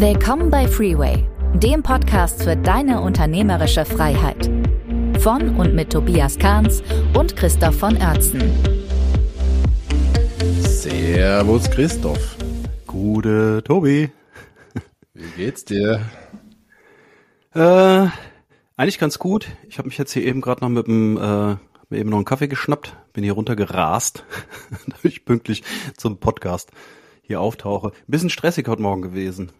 Willkommen bei Freeway, dem Podcast für deine unternehmerische Freiheit. Von und mit Tobias Kahns und Christoph von Oertzen. Servus Christoph. Gute Tobi. Wie geht's dir? Äh, eigentlich ganz gut. Ich habe mich jetzt hier eben gerade noch mit dem äh, mir eben noch einen Kaffee geschnappt, bin hier runtergerast, damit ich pünktlich zum Podcast hier auftauche. Ein bisschen stressig heute Morgen gewesen.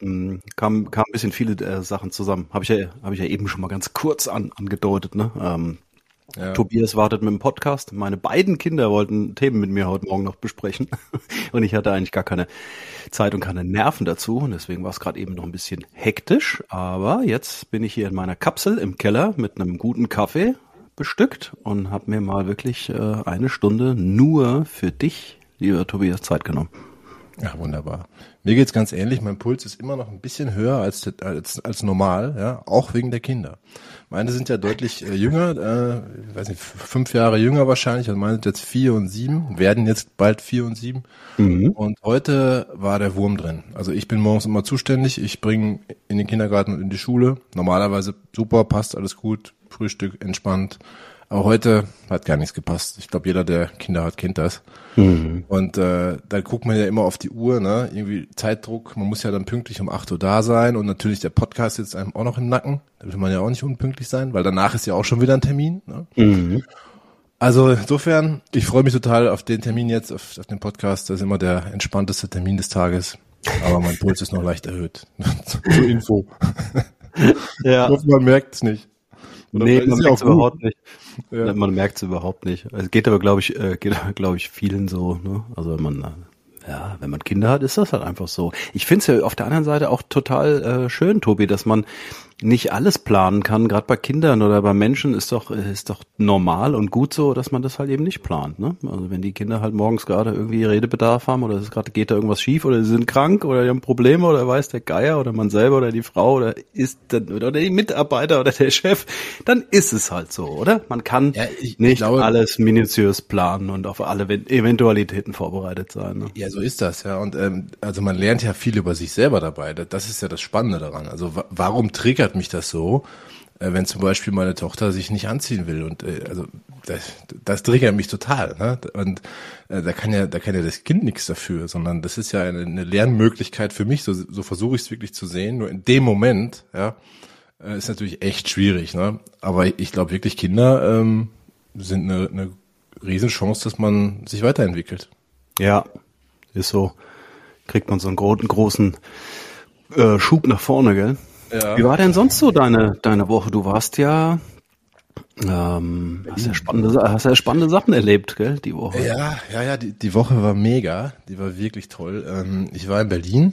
Hm, kam, kam ein bisschen viele äh, Sachen zusammen. Habe ich ja, habe ich ja eben schon mal ganz kurz an, angedeutet. Ne? Ähm, ja. Tobias wartet mit dem Podcast. Meine beiden Kinder wollten Themen mit mir heute Morgen noch besprechen. Und ich hatte eigentlich gar keine Zeit und keine Nerven dazu. Und deswegen war es gerade eben noch ein bisschen hektisch. Aber jetzt bin ich hier in meiner Kapsel im Keller mit einem guten Kaffee bestückt und habe mir mal wirklich äh, eine Stunde nur für dich, lieber Tobias, Zeit genommen. Ja, wunderbar. Mir geht's ganz ähnlich. Mein Puls ist immer noch ein bisschen höher als, als, als normal, ja, auch wegen der Kinder. Meine sind ja deutlich äh, jünger, äh, weiß nicht, fünf Jahre jünger wahrscheinlich. Also meine sind jetzt vier und sieben, werden jetzt bald vier und sieben. Mhm. Und heute war der Wurm drin. Also ich bin morgens immer zuständig. Ich bringe in den Kindergarten und in die Schule. Normalerweise super, passt alles gut, Frühstück entspannt. Aber heute hat gar nichts gepasst. Ich glaube, jeder, der Kinder hat, kennt das. Mhm. Und äh, da guckt man ja immer auf die Uhr, ne? Irgendwie Zeitdruck. Man muss ja dann pünktlich um acht Uhr da sein und natürlich der Podcast sitzt einem auch noch im Nacken. Da will man ja auch nicht unpünktlich sein, weil danach ist ja auch schon wieder ein Termin. Ne? Mhm. Also insofern, ich freue mich total auf den Termin jetzt, auf, auf den Podcast. Das ist immer der entspannteste Termin des Tages. Aber mein Puls ist noch leicht erhöht. Zur Info. Ja. Ich hoffe, man merkt es nicht. Oder nee, man merkt es überhaupt nicht. Ja. Man merkt es überhaupt nicht. Es geht aber, glaube ich, äh, geht, glaube ich, vielen so. Ne? Also wenn man ja, wenn man Kinder hat, ist das halt einfach so. Ich finde es ja auf der anderen Seite auch total äh, schön, Tobi, dass man nicht alles planen kann. Gerade bei Kindern oder bei Menschen ist doch ist doch normal und gut so, dass man das halt eben nicht plant. Ne? Also wenn die Kinder halt morgens gerade irgendwie Redebedarf haben oder es gerade geht da irgendwas schief oder sie sind krank oder die haben Probleme oder weiß der Geier oder man selber oder die Frau oder ist oder die Mitarbeiter oder der Chef, dann ist es halt so, oder? Man kann ja, ich, nicht ich glaube, alles minutiös planen und auf alle Eventualitäten vorbereitet sein. Ne? Ja, so ist das ja. Und ähm, also man lernt ja viel über sich selber dabei. Das ist ja das Spannende daran. Also warum triggert triggert mich das so, äh, wenn zum Beispiel meine Tochter sich nicht anziehen will und äh, also das, das triggert mich total. Ne? Und äh, da kann ja, da kann ja das Kind nichts dafür, sondern das ist ja eine, eine Lernmöglichkeit für mich. So, so versuche ich es wirklich zu sehen. Nur in dem Moment, ja, äh, ist natürlich echt schwierig. Ne? Aber ich glaube wirklich, Kinder ähm, sind eine, eine Riesenchance, dass man sich weiterentwickelt. Ja, ist so. Kriegt man so einen großen, großen äh, Schub nach vorne, gell? Ja. Wie war denn sonst so deine, deine Woche? Du warst ja, ähm, hast ja spannende, hast ja spannende Sachen erlebt, gell, die Woche. Ja, ja, ja, die, die Woche war mega, die war wirklich toll. Ähm, ich war in Berlin,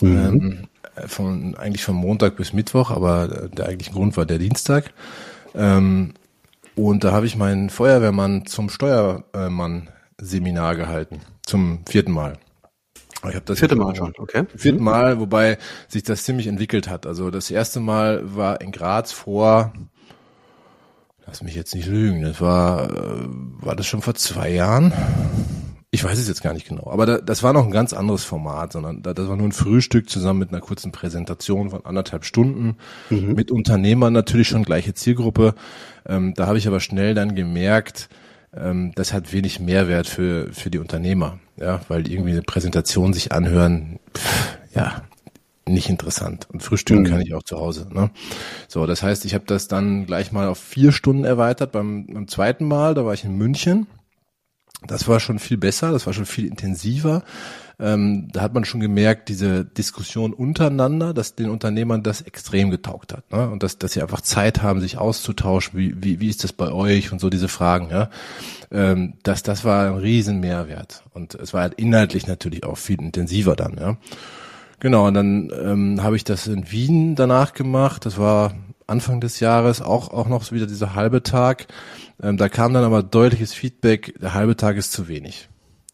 mhm. ähm, von, eigentlich von Montag bis Mittwoch, aber der eigentliche Grund war der Dienstag. Ähm, und da habe ich meinen Feuerwehrmann zum Steuermann-Seminar gehalten, zum vierten Mal. Ich habe das vierte Mal schon, okay. Vierten mhm. Mal, wobei sich das ziemlich entwickelt hat. Also das erste Mal war in Graz vor, lass mich jetzt nicht lügen, das war, äh, war das schon vor zwei Jahren? Ich weiß es jetzt gar nicht genau, aber da, das war noch ein ganz anderes Format, sondern da, das war nur ein Frühstück zusammen mit einer kurzen Präsentation von anderthalb Stunden, mhm. mit Unternehmern natürlich schon gleiche Zielgruppe. Ähm, da habe ich aber schnell dann gemerkt, ähm, das hat wenig Mehrwert für, für die Unternehmer, ja, weil irgendwie eine Präsentation sich anhören, pff, ja, nicht interessant. Und frühstücken mhm. kann ich auch zu Hause. Ne? So, das heißt, ich habe das dann gleich mal auf vier Stunden erweitert beim, beim zweiten Mal. Da war ich in München. Das war schon viel besser, das war schon viel intensiver ähm, da hat man schon gemerkt, diese Diskussion untereinander, dass den Unternehmern das extrem getaugt hat. Ne? Und dass, dass sie einfach Zeit haben, sich auszutauschen, wie, wie, wie ist das bei euch und so diese Fragen. Ja? Ähm, das, das war ein riesen Mehrwert. Und es war halt inhaltlich natürlich auch viel intensiver dann. Ja? Genau, und dann ähm, habe ich das in Wien danach gemacht. Das war Anfang des Jahres auch, auch noch wieder dieser halbe Tag. Ähm, da kam dann aber deutliches Feedback, der halbe Tag ist zu wenig.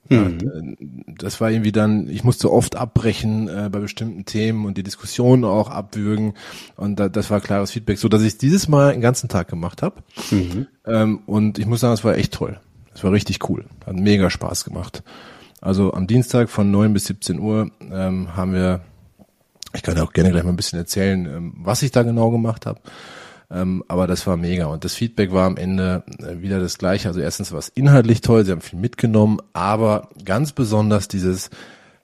Mhm. Das war irgendwie dann, ich musste oft abbrechen äh, bei bestimmten Themen und die Diskussionen auch abwürgen und da, das war klares Feedback, so dass ich dieses Mal den ganzen Tag gemacht habe mhm. ähm, und ich muss sagen, es war echt toll. Es war richtig cool, hat mega Spaß gemacht. Also am Dienstag von 9 bis 17 Uhr ähm, haben wir Ich kann auch gerne gleich mal ein bisschen erzählen, ähm, was ich da genau gemacht habe. Ähm, aber das war mega. Und das Feedback war am Ende äh, wieder das gleiche. Also erstens war es inhaltlich toll, sie haben viel mitgenommen, aber ganz besonders dieses,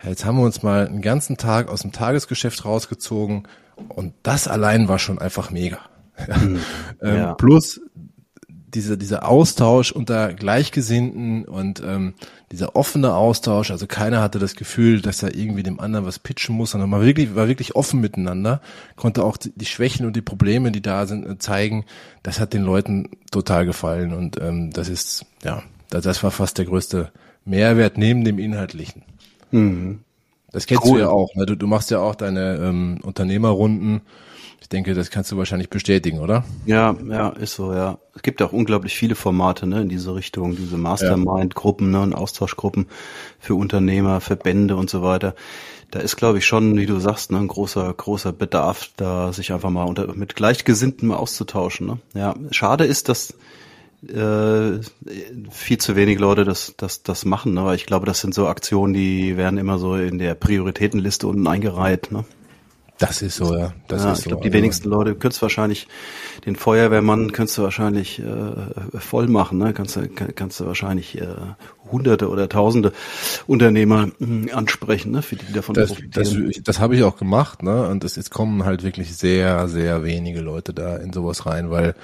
jetzt haben wir uns mal einen ganzen Tag aus dem Tagesgeschäft rausgezogen und das allein war schon einfach mega. Mhm. ähm, ja. Plus diese, dieser Austausch unter Gleichgesinnten und ähm, dieser offene Austausch, also keiner hatte das Gefühl, dass er irgendwie dem anderen was pitchen muss, sondern man wirklich, war wirklich offen miteinander, konnte auch die Schwächen und die Probleme, die da sind, äh, zeigen. Das hat den Leuten total gefallen und ähm, das ist, ja, das war fast der größte Mehrwert neben dem Inhaltlichen. Mhm. Das kennst cool. du ja auch. Ne? Du, du machst ja auch deine ähm, Unternehmerrunden denke, das kannst du wahrscheinlich bestätigen, oder? Ja, ja, ist so, ja. Es gibt auch unglaublich viele Formate, ne, in diese Richtung, diese Mastermind-Gruppen, ne, und Austauschgruppen für Unternehmer, Verbände und so weiter. Da ist, glaube ich, schon, wie du sagst, ne, ein großer, großer Bedarf, da sich einfach mal unter, mit Gleichgesinnten mal auszutauschen, ne. Ja, schade ist, dass, äh, viel zu wenig Leute das, das, das machen, ne? aber ich glaube, das sind so Aktionen, die werden immer so in der Prioritätenliste unten eingereiht. Ne? Das ist so, ja. Das ja, ist ich glaube, so. die wenigsten Leute könntest wahrscheinlich den Feuerwehrmann könntest du wahrscheinlich äh, voll machen, ne? Kannst du kannst du wahrscheinlich äh, Hunderte oder Tausende Unternehmer äh, ansprechen, ne? Für die davon das, profitieren. Das, das habe ich auch gemacht, ne? Und es, es kommen halt wirklich sehr, sehr wenige Leute da in sowas rein, weil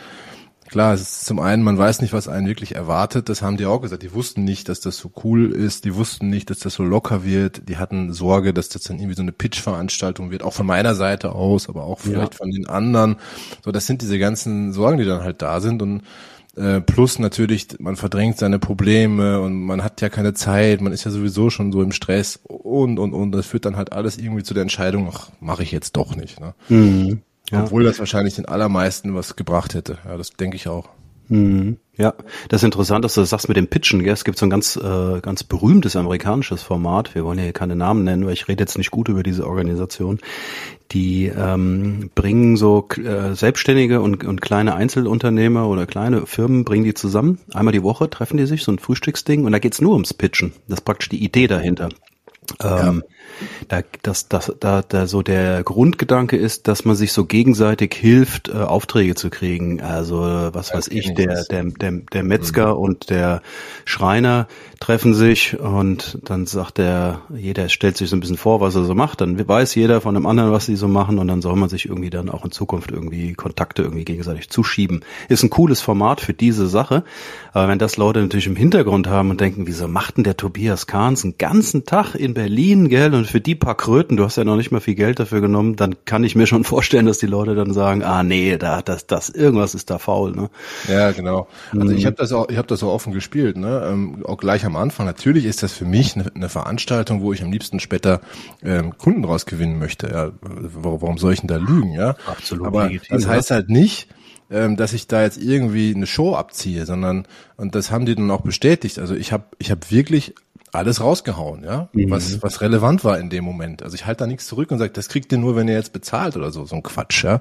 Klar, es ist zum einen, man weiß nicht, was einen wirklich erwartet. Das haben die auch gesagt. Die wussten nicht, dass das so cool ist. Die wussten nicht, dass das so locker wird. Die hatten Sorge, dass das dann irgendwie so eine Pitch-Veranstaltung wird. Auch von meiner Seite aus, aber auch vielleicht ja. von den anderen. So, das sind diese ganzen Sorgen, die dann halt da sind und äh, Plus natürlich, man verdrängt seine Probleme und man hat ja keine Zeit, man ist ja sowieso schon so im Stress und und und das führt dann halt alles irgendwie zu der Entscheidung, ach, mache ich jetzt doch nicht. Ne? Mhm. Ja. Obwohl das wahrscheinlich den allermeisten was gebracht hätte. Ja, das denke ich auch. Mhm. Ja, das ist interessant, dass du das sagst mit dem Pitchen. Gell? Es gibt so ein ganz, äh, ganz berühmtes amerikanisches Format. Wir wollen ja hier keine Namen nennen, weil ich rede jetzt nicht gut über diese Organisation. Die ähm, bringen so äh, Selbstständige und, und kleine Einzelunternehmer oder kleine Firmen, bringen die zusammen. Einmal die Woche treffen die sich, so ein Frühstücksding. Und da geht's nur ums Pitchen. Das ist praktisch die Idee dahinter. Ähm, da, das, das, da, da so der Grundgedanke ist, dass man sich so gegenseitig hilft, äh, Aufträge zu kriegen. Also was weiß ich, der, der, der, der Metzger mhm. und der Schreiner treffen sich und dann sagt der, jeder stellt sich so ein bisschen vor, was er so macht. Dann weiß jeder von dem anderen, was sie so machen und dann soll man sich irgendwie dann auch in Zukunft irgendwie Kontakte irgendwie gegenseitig zuschieben. Ist ein cooles Format für diese Sache. Aber wenn das Leute natürlich im Hintergrund haben und denken, wieso macht denn der Tobias Kahns einen ganzen Tag in Berlin, gell, und für die paar Kröten, du hast ja noch nicht mal viel Geld dafür genommen, dann kann ich mir schon vorstellen, dass die Leute dann sagen, ah nee, da das das irgendwas ist da faul, ne? Ja, genau. Also mhm. ich habe das auch ich habe das auch offen gespielt, ne? Ähm, auch gleich am Anfang. Natürlich ist das für mich eine, eine Veranstaltung, wo ich am liebsten später ähm, Kunden rausgewinnen möchte. Ja, warum soll ich denn da lügen, ja? Absolut. Aber legitim, das heißt halt nicht, ähm, dass ich da jetzt irgendwie eine Show abziehe, sondern und das haben die dann auch bestätigt. Also ich habe ich habe wirklich alles rausgehauen, ja, mhm. was was relevant war in dem Moment. Also ich halte da nichts zurück und sage, das kriegt ihr nur, wenn ihr jetzt bezahlt oder so, so ein Quatsch, ja.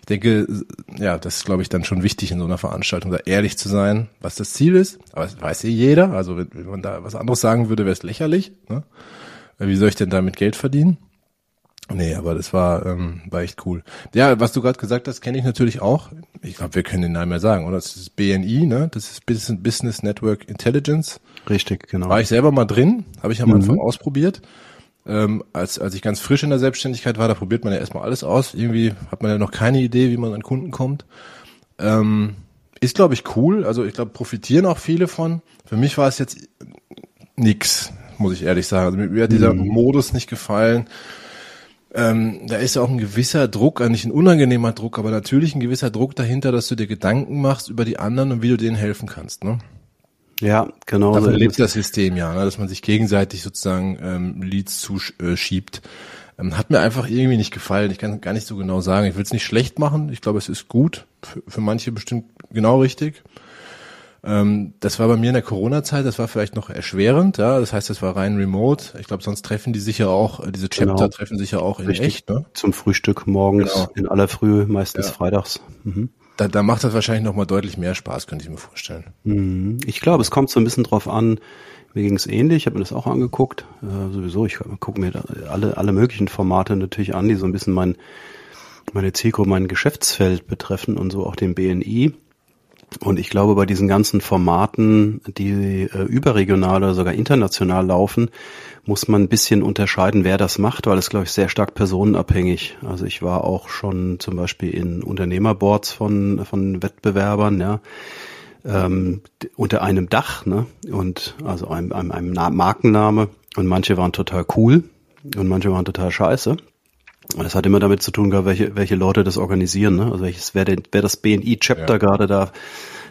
Ich denke, ja, das ist glaube ich dann schon wichtig in so einer Veranstaltung, da ehrlich zu sein, was das Ziel ist. Aber das weiß eh jeder. Also wenn, wenn man da was anderes sagen würde, wäre es lächerlich. Ne? Wie soll ich denn damit Geld verdienen? Nee, aber das war, ähm, war echt cool. Ja, was du gerade gesagt hast, kenne ich natürlich auch. Ich glaube, wir können den Namen mehr sagen, oder? Das ist BNI, ne? Das ist Business Network Intelligence. Richtig, genau. War ich selber mal drin, habe ich am mhm. Anfang ausprobiert. Ähm, als, als ich ganz frisch in der Selbstständigkeit war, da probiert man ja erstmal alles aus. Irgendwie hat man ja noch keine Idee, wie man an Kunden kommt. Ähm, ist, glaube ich, cool. Also ich glaube, profitieren auch viele von. Für mich war es jetzt nix, muss ich ehrlich sagen. Also mir hat dieser mhm. Modus nicht gefallen ähm, da ist ja auch ein gewisser Druck, nicht ein unangenehmer Druck, aber natürlich ein gewisser Druck dahinter, dass du dir Gedanken machst über die anderen und wie du denen helfen kannst. Ne? Ja, genau. Davon so lebt das System ja, ne? dass man sich gegenseitig sozusagen ähm, Leads zuschiebt. Ähm, hat mir einfach irgendwie nicht gefallen. Ich kann gar nicht so genau sagen. Ich will es nicht schlecht machen. Ich glaube, es ist gut. Für, für manche bestimmt genau richtig. Ähm, das war bei mir in der Corona-Zeit, das war vielleicht noch erschwerend, ja. Das heißt, das war rein remote. Ich glaube, sonst treffen die sich ja auch, äh, diese Chapter genau. treffen sich ja auch in Richtig. echt, ne? Zum Frühstück morgens genau. in aller Früh, meistens ja. freitags. Mhm. Da, da macht das wahrscheinlich noch mal deutlich mehr Spaß, könnte ich mir vorstellen. Mhm. Ich glaube, es kommt so ein bisschen drauf an, Mir ging es ähnlich, ich habe mir das auch angeguckt. Äh, sowieso, ich gucke mir alle, alle möglichen Formate natürlich an, die so ein bisschen mein, meine Zielgruppe, mein Geschäftsfeld betreffen und so auch den BNI. Und ich glaube, bei diesen ganzen Formaten, die äh, überregional oder sogar international laufen, muss man ein bisschen unterscheiden, wer das macht, weil es, glaube ich, sehr stark personenabhängig. Also ich war auch schon zum Beispiel in Unternehmerboards von, von Wettbewerbern, ja, ähm, unter einem Dach, ne? Und also einem, einem, einem Markenname. Und manche waren total cool und manche waren total scheiße. Und das hat immer damit zu tun gehabt, welche, welche Leute das organisieren, ne? Also welches, wer, den, wer das BNI-Chapter ja. gerade da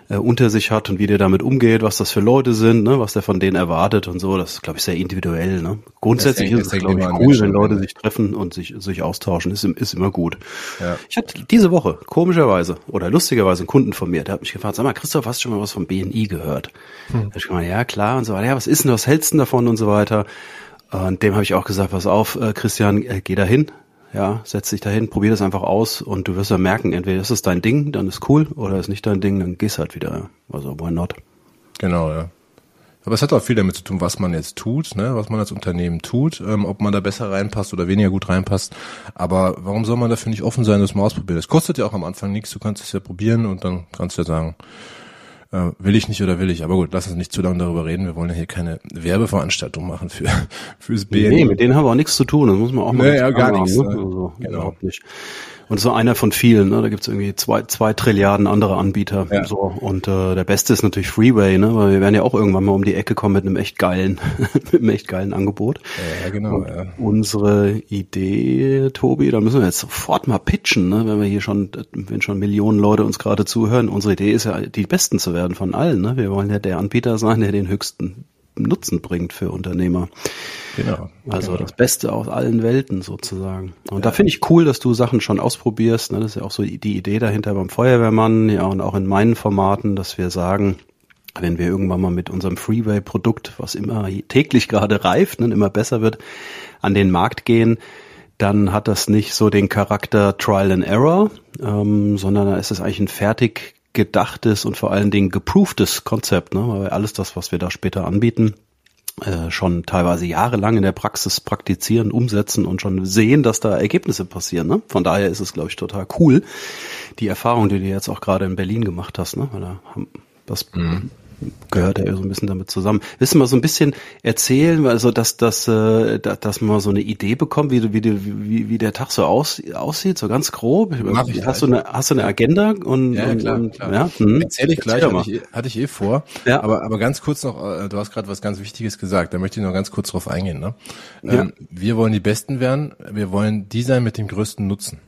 äh, unter sich hat und wie der damit umgeht, was das für Leute sind, ne? was der von denen erwartet und so. Das ist, glaube ich, sehr individuell. Ne? Grundsätzlich ist, ist es, glaube ich, cool, wenn Leute sich treffen und sich, sich austauschen. Ist, ist immer gut. Ja. Ich hatte diese Woche, komischerweise oder lustigerweise, einen Kunden von mir, der hat mich gefragt, sag mal, Christoph, hast du schon mal was vom BNI gehört? Hm. Da ich gemeint, ja, klar und so weiter. Ja, was ist denn, was hältst du davon und so weiter? Und dem habe ich auch gesagt, pass auf, äh, Christian, äh, geh da hin, ja, setz dich dahin, probier das einfach aus und du wirst ja merken, entweder ist es dein Ding, dann ist cool, oder ist nicht dein Ding, dann gehst halt wieder. Also why not? Genau, ja. Aber es hat auch viel damit zu tun, was man jetzt tut, ne, was man als Unternehmen tut, ähm, ob man da besser reinpasst oder weniger gut reinpasst. Aber warum soll man dafür nicht offen sein, das mal ausprobieren? Das kostet ja auch am Anfang nichts, du kannst es ja probieren und dann kannst du ja sagen, äh, will ich nicht oder will ich? Aber gut, lass uns nicht zu lange darüber reden. Wir wollen ja hier keine Werbeveranstaltung machen für fürs BNI. Nee, mit denen haben wir auch nichts zu tun. Das muss man auch mal nee, ja, gar nichts. Ne? Also, genau. Überhaupt nicht. Und so einer von vielen, ne? Da gibt's irgendwie zwei, zwei Trilliarden andere Anbieter. Ja. So. Und äh, der beste ist natürlich Freeway, ne? Weil wir werden ja auch irgendwann mal um die Ecke kommen mit einem echt geilen, mit einem echt geilen Angebot. Ja, genau. Ja. Unsere Idee, Tobi, da müssen wir jetzt sofort mal pitchen, ne? Wenn wir hier schon, wenn schon Millionen Leute uns gerade zuhören, unsere Idee ist ja, die Besten zu werden von allen. Ne? Wir wollen ja der Anbieter sein, der den höchsten Nutzen bringt für Unternehmer. Genau. Also genau. das Beste aus allen Welten sozusagen. Und ja. da finde ich cool, dass du Sachen schon ausprobierst. Ne? Das ist ja auch so die Idee dahinter beim Feuerwehrmann, ja, und auch in meinen Formaten, dass wir sagen, wenn wir irgendwann mal mit unserem Freeway-Produkt, was immer täglich gerade reift und immer besser wird, an den Markt gehen, dann hat das nicht so den Charakter Trial and Error, ähm, sondern da ist es eigentlich ein fertig gedachtes und vor allen Dingen geprooftes Konzept, ne? weil alles das, was wir da später anbieten, äh, schon teilweise jahrelang in der Praxis praktizieren, umsetzen und schon sehen, dass da Ergebnisse passieren. Ne? Von daher ist es, glaube ich, total cool, die Erfahrung, die du jetzt auch gerade in Berlin gemacht hast. Ne? Weil da haben, das mhm gehört ja so ein bisschen damit zusammen. Willst du mal so ein bisschen erzählen, also dass, dass, äh, dass man so eine Idee bekommt, wie, wie, wie, wie der Tag so aus, aussieht, so ganz grob? Mach ich hast, du eine, hast du eine Agenda? Und, ja, und, klar, und, klar. Ja? Hm? Erzähl ich gleich, hatte ich, hatte ich eh vor. Ja. Aber, aber ganz kurz noch, äh, du hast gerade was ganz Wichtiges gesagt, da möchte ich noch ganz kurz drauf eingehen. Ne? Ja. Ähm, wir wollen die Besten werden, wir wollen die sein mit dem größten Nutzen.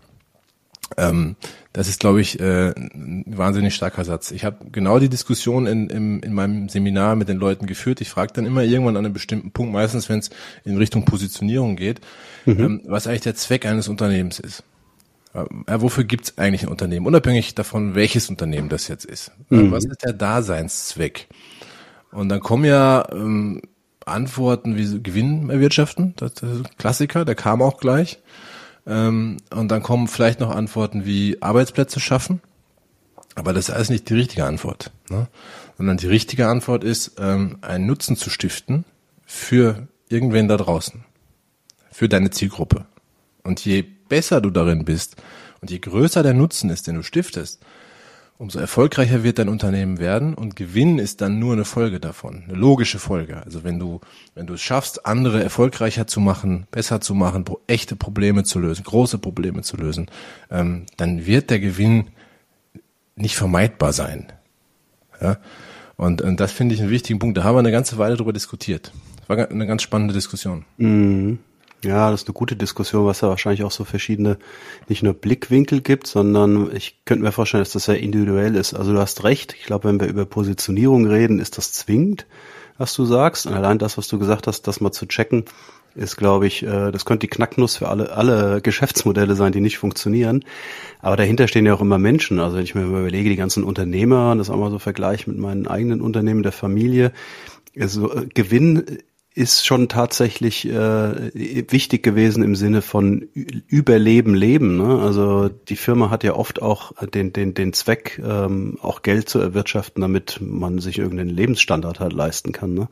Ähm, das ist, glaube ich, äh, ein wahnsinnig starker Satz. Ich habe genau die Diskussion in, in, in meinem Seminar mit den Leuten geführt. Ich frage dann immer irgendwann an einem bestimmten Punkt, meistens wenn es in Richtung Positionierung geht, mhm. ähm, was eigentlich der Zweck eines Unternehmens ist. Äh, wofür gibt es eigentlich ein Unternehmen? Unabhängig davon, welches Unternehmen das jetzt ist. Äh, mhm. Was ist der Daseinszweck? Und dann kommen ja ähm, Antworten wie Gewinn erwirtschaften, das ist ein Klassiker, der kam auch gleich. Ähm, und dann kommen vielleicht noch Antworten wie Arbeitsplätze schaffen. Aber das ist alles nicht die richtige Antwort. Ne? Sondern die richtige Antwort ist, ähm, einen Nutzen zu stiften für irgendwen da draußen. Für deine Zielgruppe. Und je besser du darin bist und je größer der Nutzen ist, den du stiftest, umso erfolgreicher wird dein Unternehmen werden und Gewinn ist dann nur eine Folge davon, eine logische Folge. Also wenn du, wenn du es schaffst, andere erfolgreicher zu machen, besser zu machen, echte Probleme zu lösen, große Probleme zu lösen, ähm, dann wird der Gewinn nicht vermeidbar sein. Ja? Und, und das finde ich einen wichtigen Punkt. Da haben wir eine ganze Weile drüber diskutiert. Das war eine ganz spannende Diskussion. Mhm. Ja, das ist eine gute Diskussion, was da wahrscheinlich auch so verschiedene, nicht nur Blickwinkel gibt, sondern ich könnte mir vorstellen, dass das sehr individuell ist. Also du hast recht. Ich glaube, wenn wir über Positionierung reden, ist das zwingend, was du sagst. Und allein das, was du gesagt hast, das mal zu checken, ist, glaube ich, äh, das könnte die Knacknuss für alle, alle Geschäftsmodelle sein, die nicht funktionieren. Aber dahinter stehen ja auch immer Menschen. Also wenn ich mir überlege, die ganzen Unternehmer, das auch mal so vergleiche mit meinen eigenen Unternehmen der Familie, also Gewinn ist schon tatsächlich äh, wichtig gewesen im Sinne von Überleben, Leben. Ne? Also die Firma hat ja oft auch den, den, den Zweck, ähm, auch Geld zu erwirtschaften, damit man sich irgendeinen Lebensstandard halt leisten kann. Ne?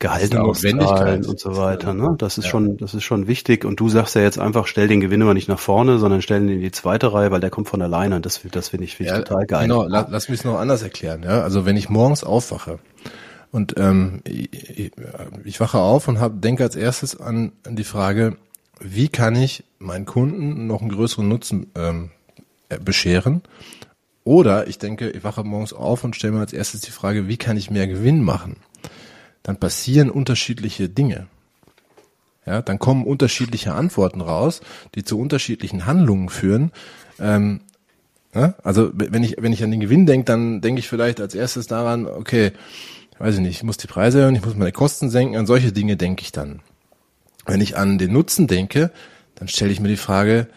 Gehalt auszahlen und so weiter. Ne? Das ist ja. schon, das ist schon wichtig. Und du sagst ja jetzt einfach, stell den Gewinn immer nicht nach vorne, sondern stell ihn in die zweite Reihe, weil der kommt von alleine. Und das, das finde ich, find ich ja, total geil. Genau, lass, mich es noch anders erklären. Ja? Also wenn ich morgens aufwache und ähm, ich, ich wache auf und hab, denke als erstes an, an die Frage, wie kann ich meinen Kunden noch einen größeren Nutzen ähm, äh, bescheren? Oder ich denke, ich wache morgens auf und stelle mir als erstes die Frage, wie kann ich mehr Gewinn machen? Dann passieren unterschiedliche Dinge. Ja, dann kommen unterschiedliche Antworten raus, die zu unterschiedlichen Handlungen führen. Ähm, ja, also wenn ich wenn ich an den Gewinn denke, dann denke ich vielleicht als erstes daran, okay, weiß ich nicht, ich muss die Preise erhöhen, ich muss meine Kosten senken, an solche Dinge denke ich dann. Wenn ich an den Nutzen denke, dann stelle ich mir die Frage,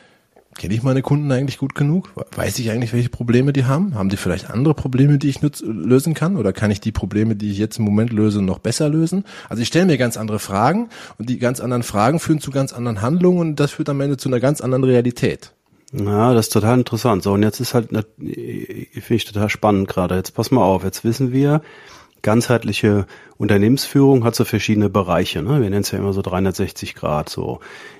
kenne ich meine Kunden eigentlich gut genug? Weiß ich eigentlich, welche Probleme die haben? Haben die vielleicht andere Probleme, die ich lösen kann? Oder kann ich die Probleme, die ich jetzt im Moment löse, noch besser lösen? Also ich stelle mir ganz andere Fragen und die ganz anderen Fragen führen zu ganz anderen Handlungen und das führt am Ende zu einer ganz anderen Realität. Ja, das ist total interessant. So, und jetzt ist halt, finde ich total spannend gerade. Jetzt pass mal auf, jetzt wissen wir, ganzheitliche Unternehmensführung hat so verschiedene Bereiche. Ne? Wir nennen es ja immer so 360 Grad. So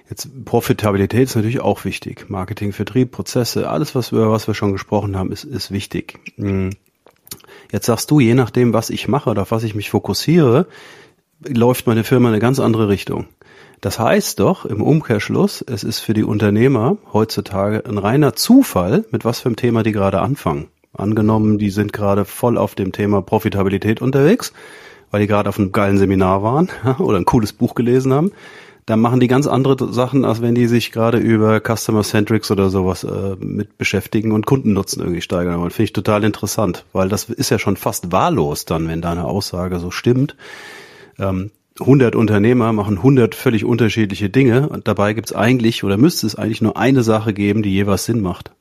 jetzt Profitabilität ist natürlich auch wichtig. Marketing, Vertrieb, Prozesse, alles was über was wir schon gesprochen haben, ist, ist wichtig. Hm. Jetzt sagst du, je nachdem, was ich mache oder auf was ich mich fokussiere, läuft meine Firma in eine ganz andere Richtung. Das heißt doch im Umkehrschluss, es ist für die Unternehmer heutzutage ein reiner Zufall, mit was für einem Thema die gerade anfangen. Angenommen, die sind gerade voll auf dem Thema Profitabilität unterwegs, weil die gerade auf einem geilen Seminar waren oder ein cooles Buch gelesen haben. Dann machen die ganz andere Sachen, als wenn die sich gerade über Customer Centrics oder sowas äh, mit beschäftigen und Kundennutzen irgendwie steigern wollen. Finde ich total interessant, weil das ist ja schon fast wahllos dann, wenn deine Aussage so stimmt. Ähm, 100 Unternehmer machen 100 völlig unterschiedliche Dinge und dabei gibt's eigentlich oder müsste es eigentlich nur eine Sache geben, die jeweils Sinn macht.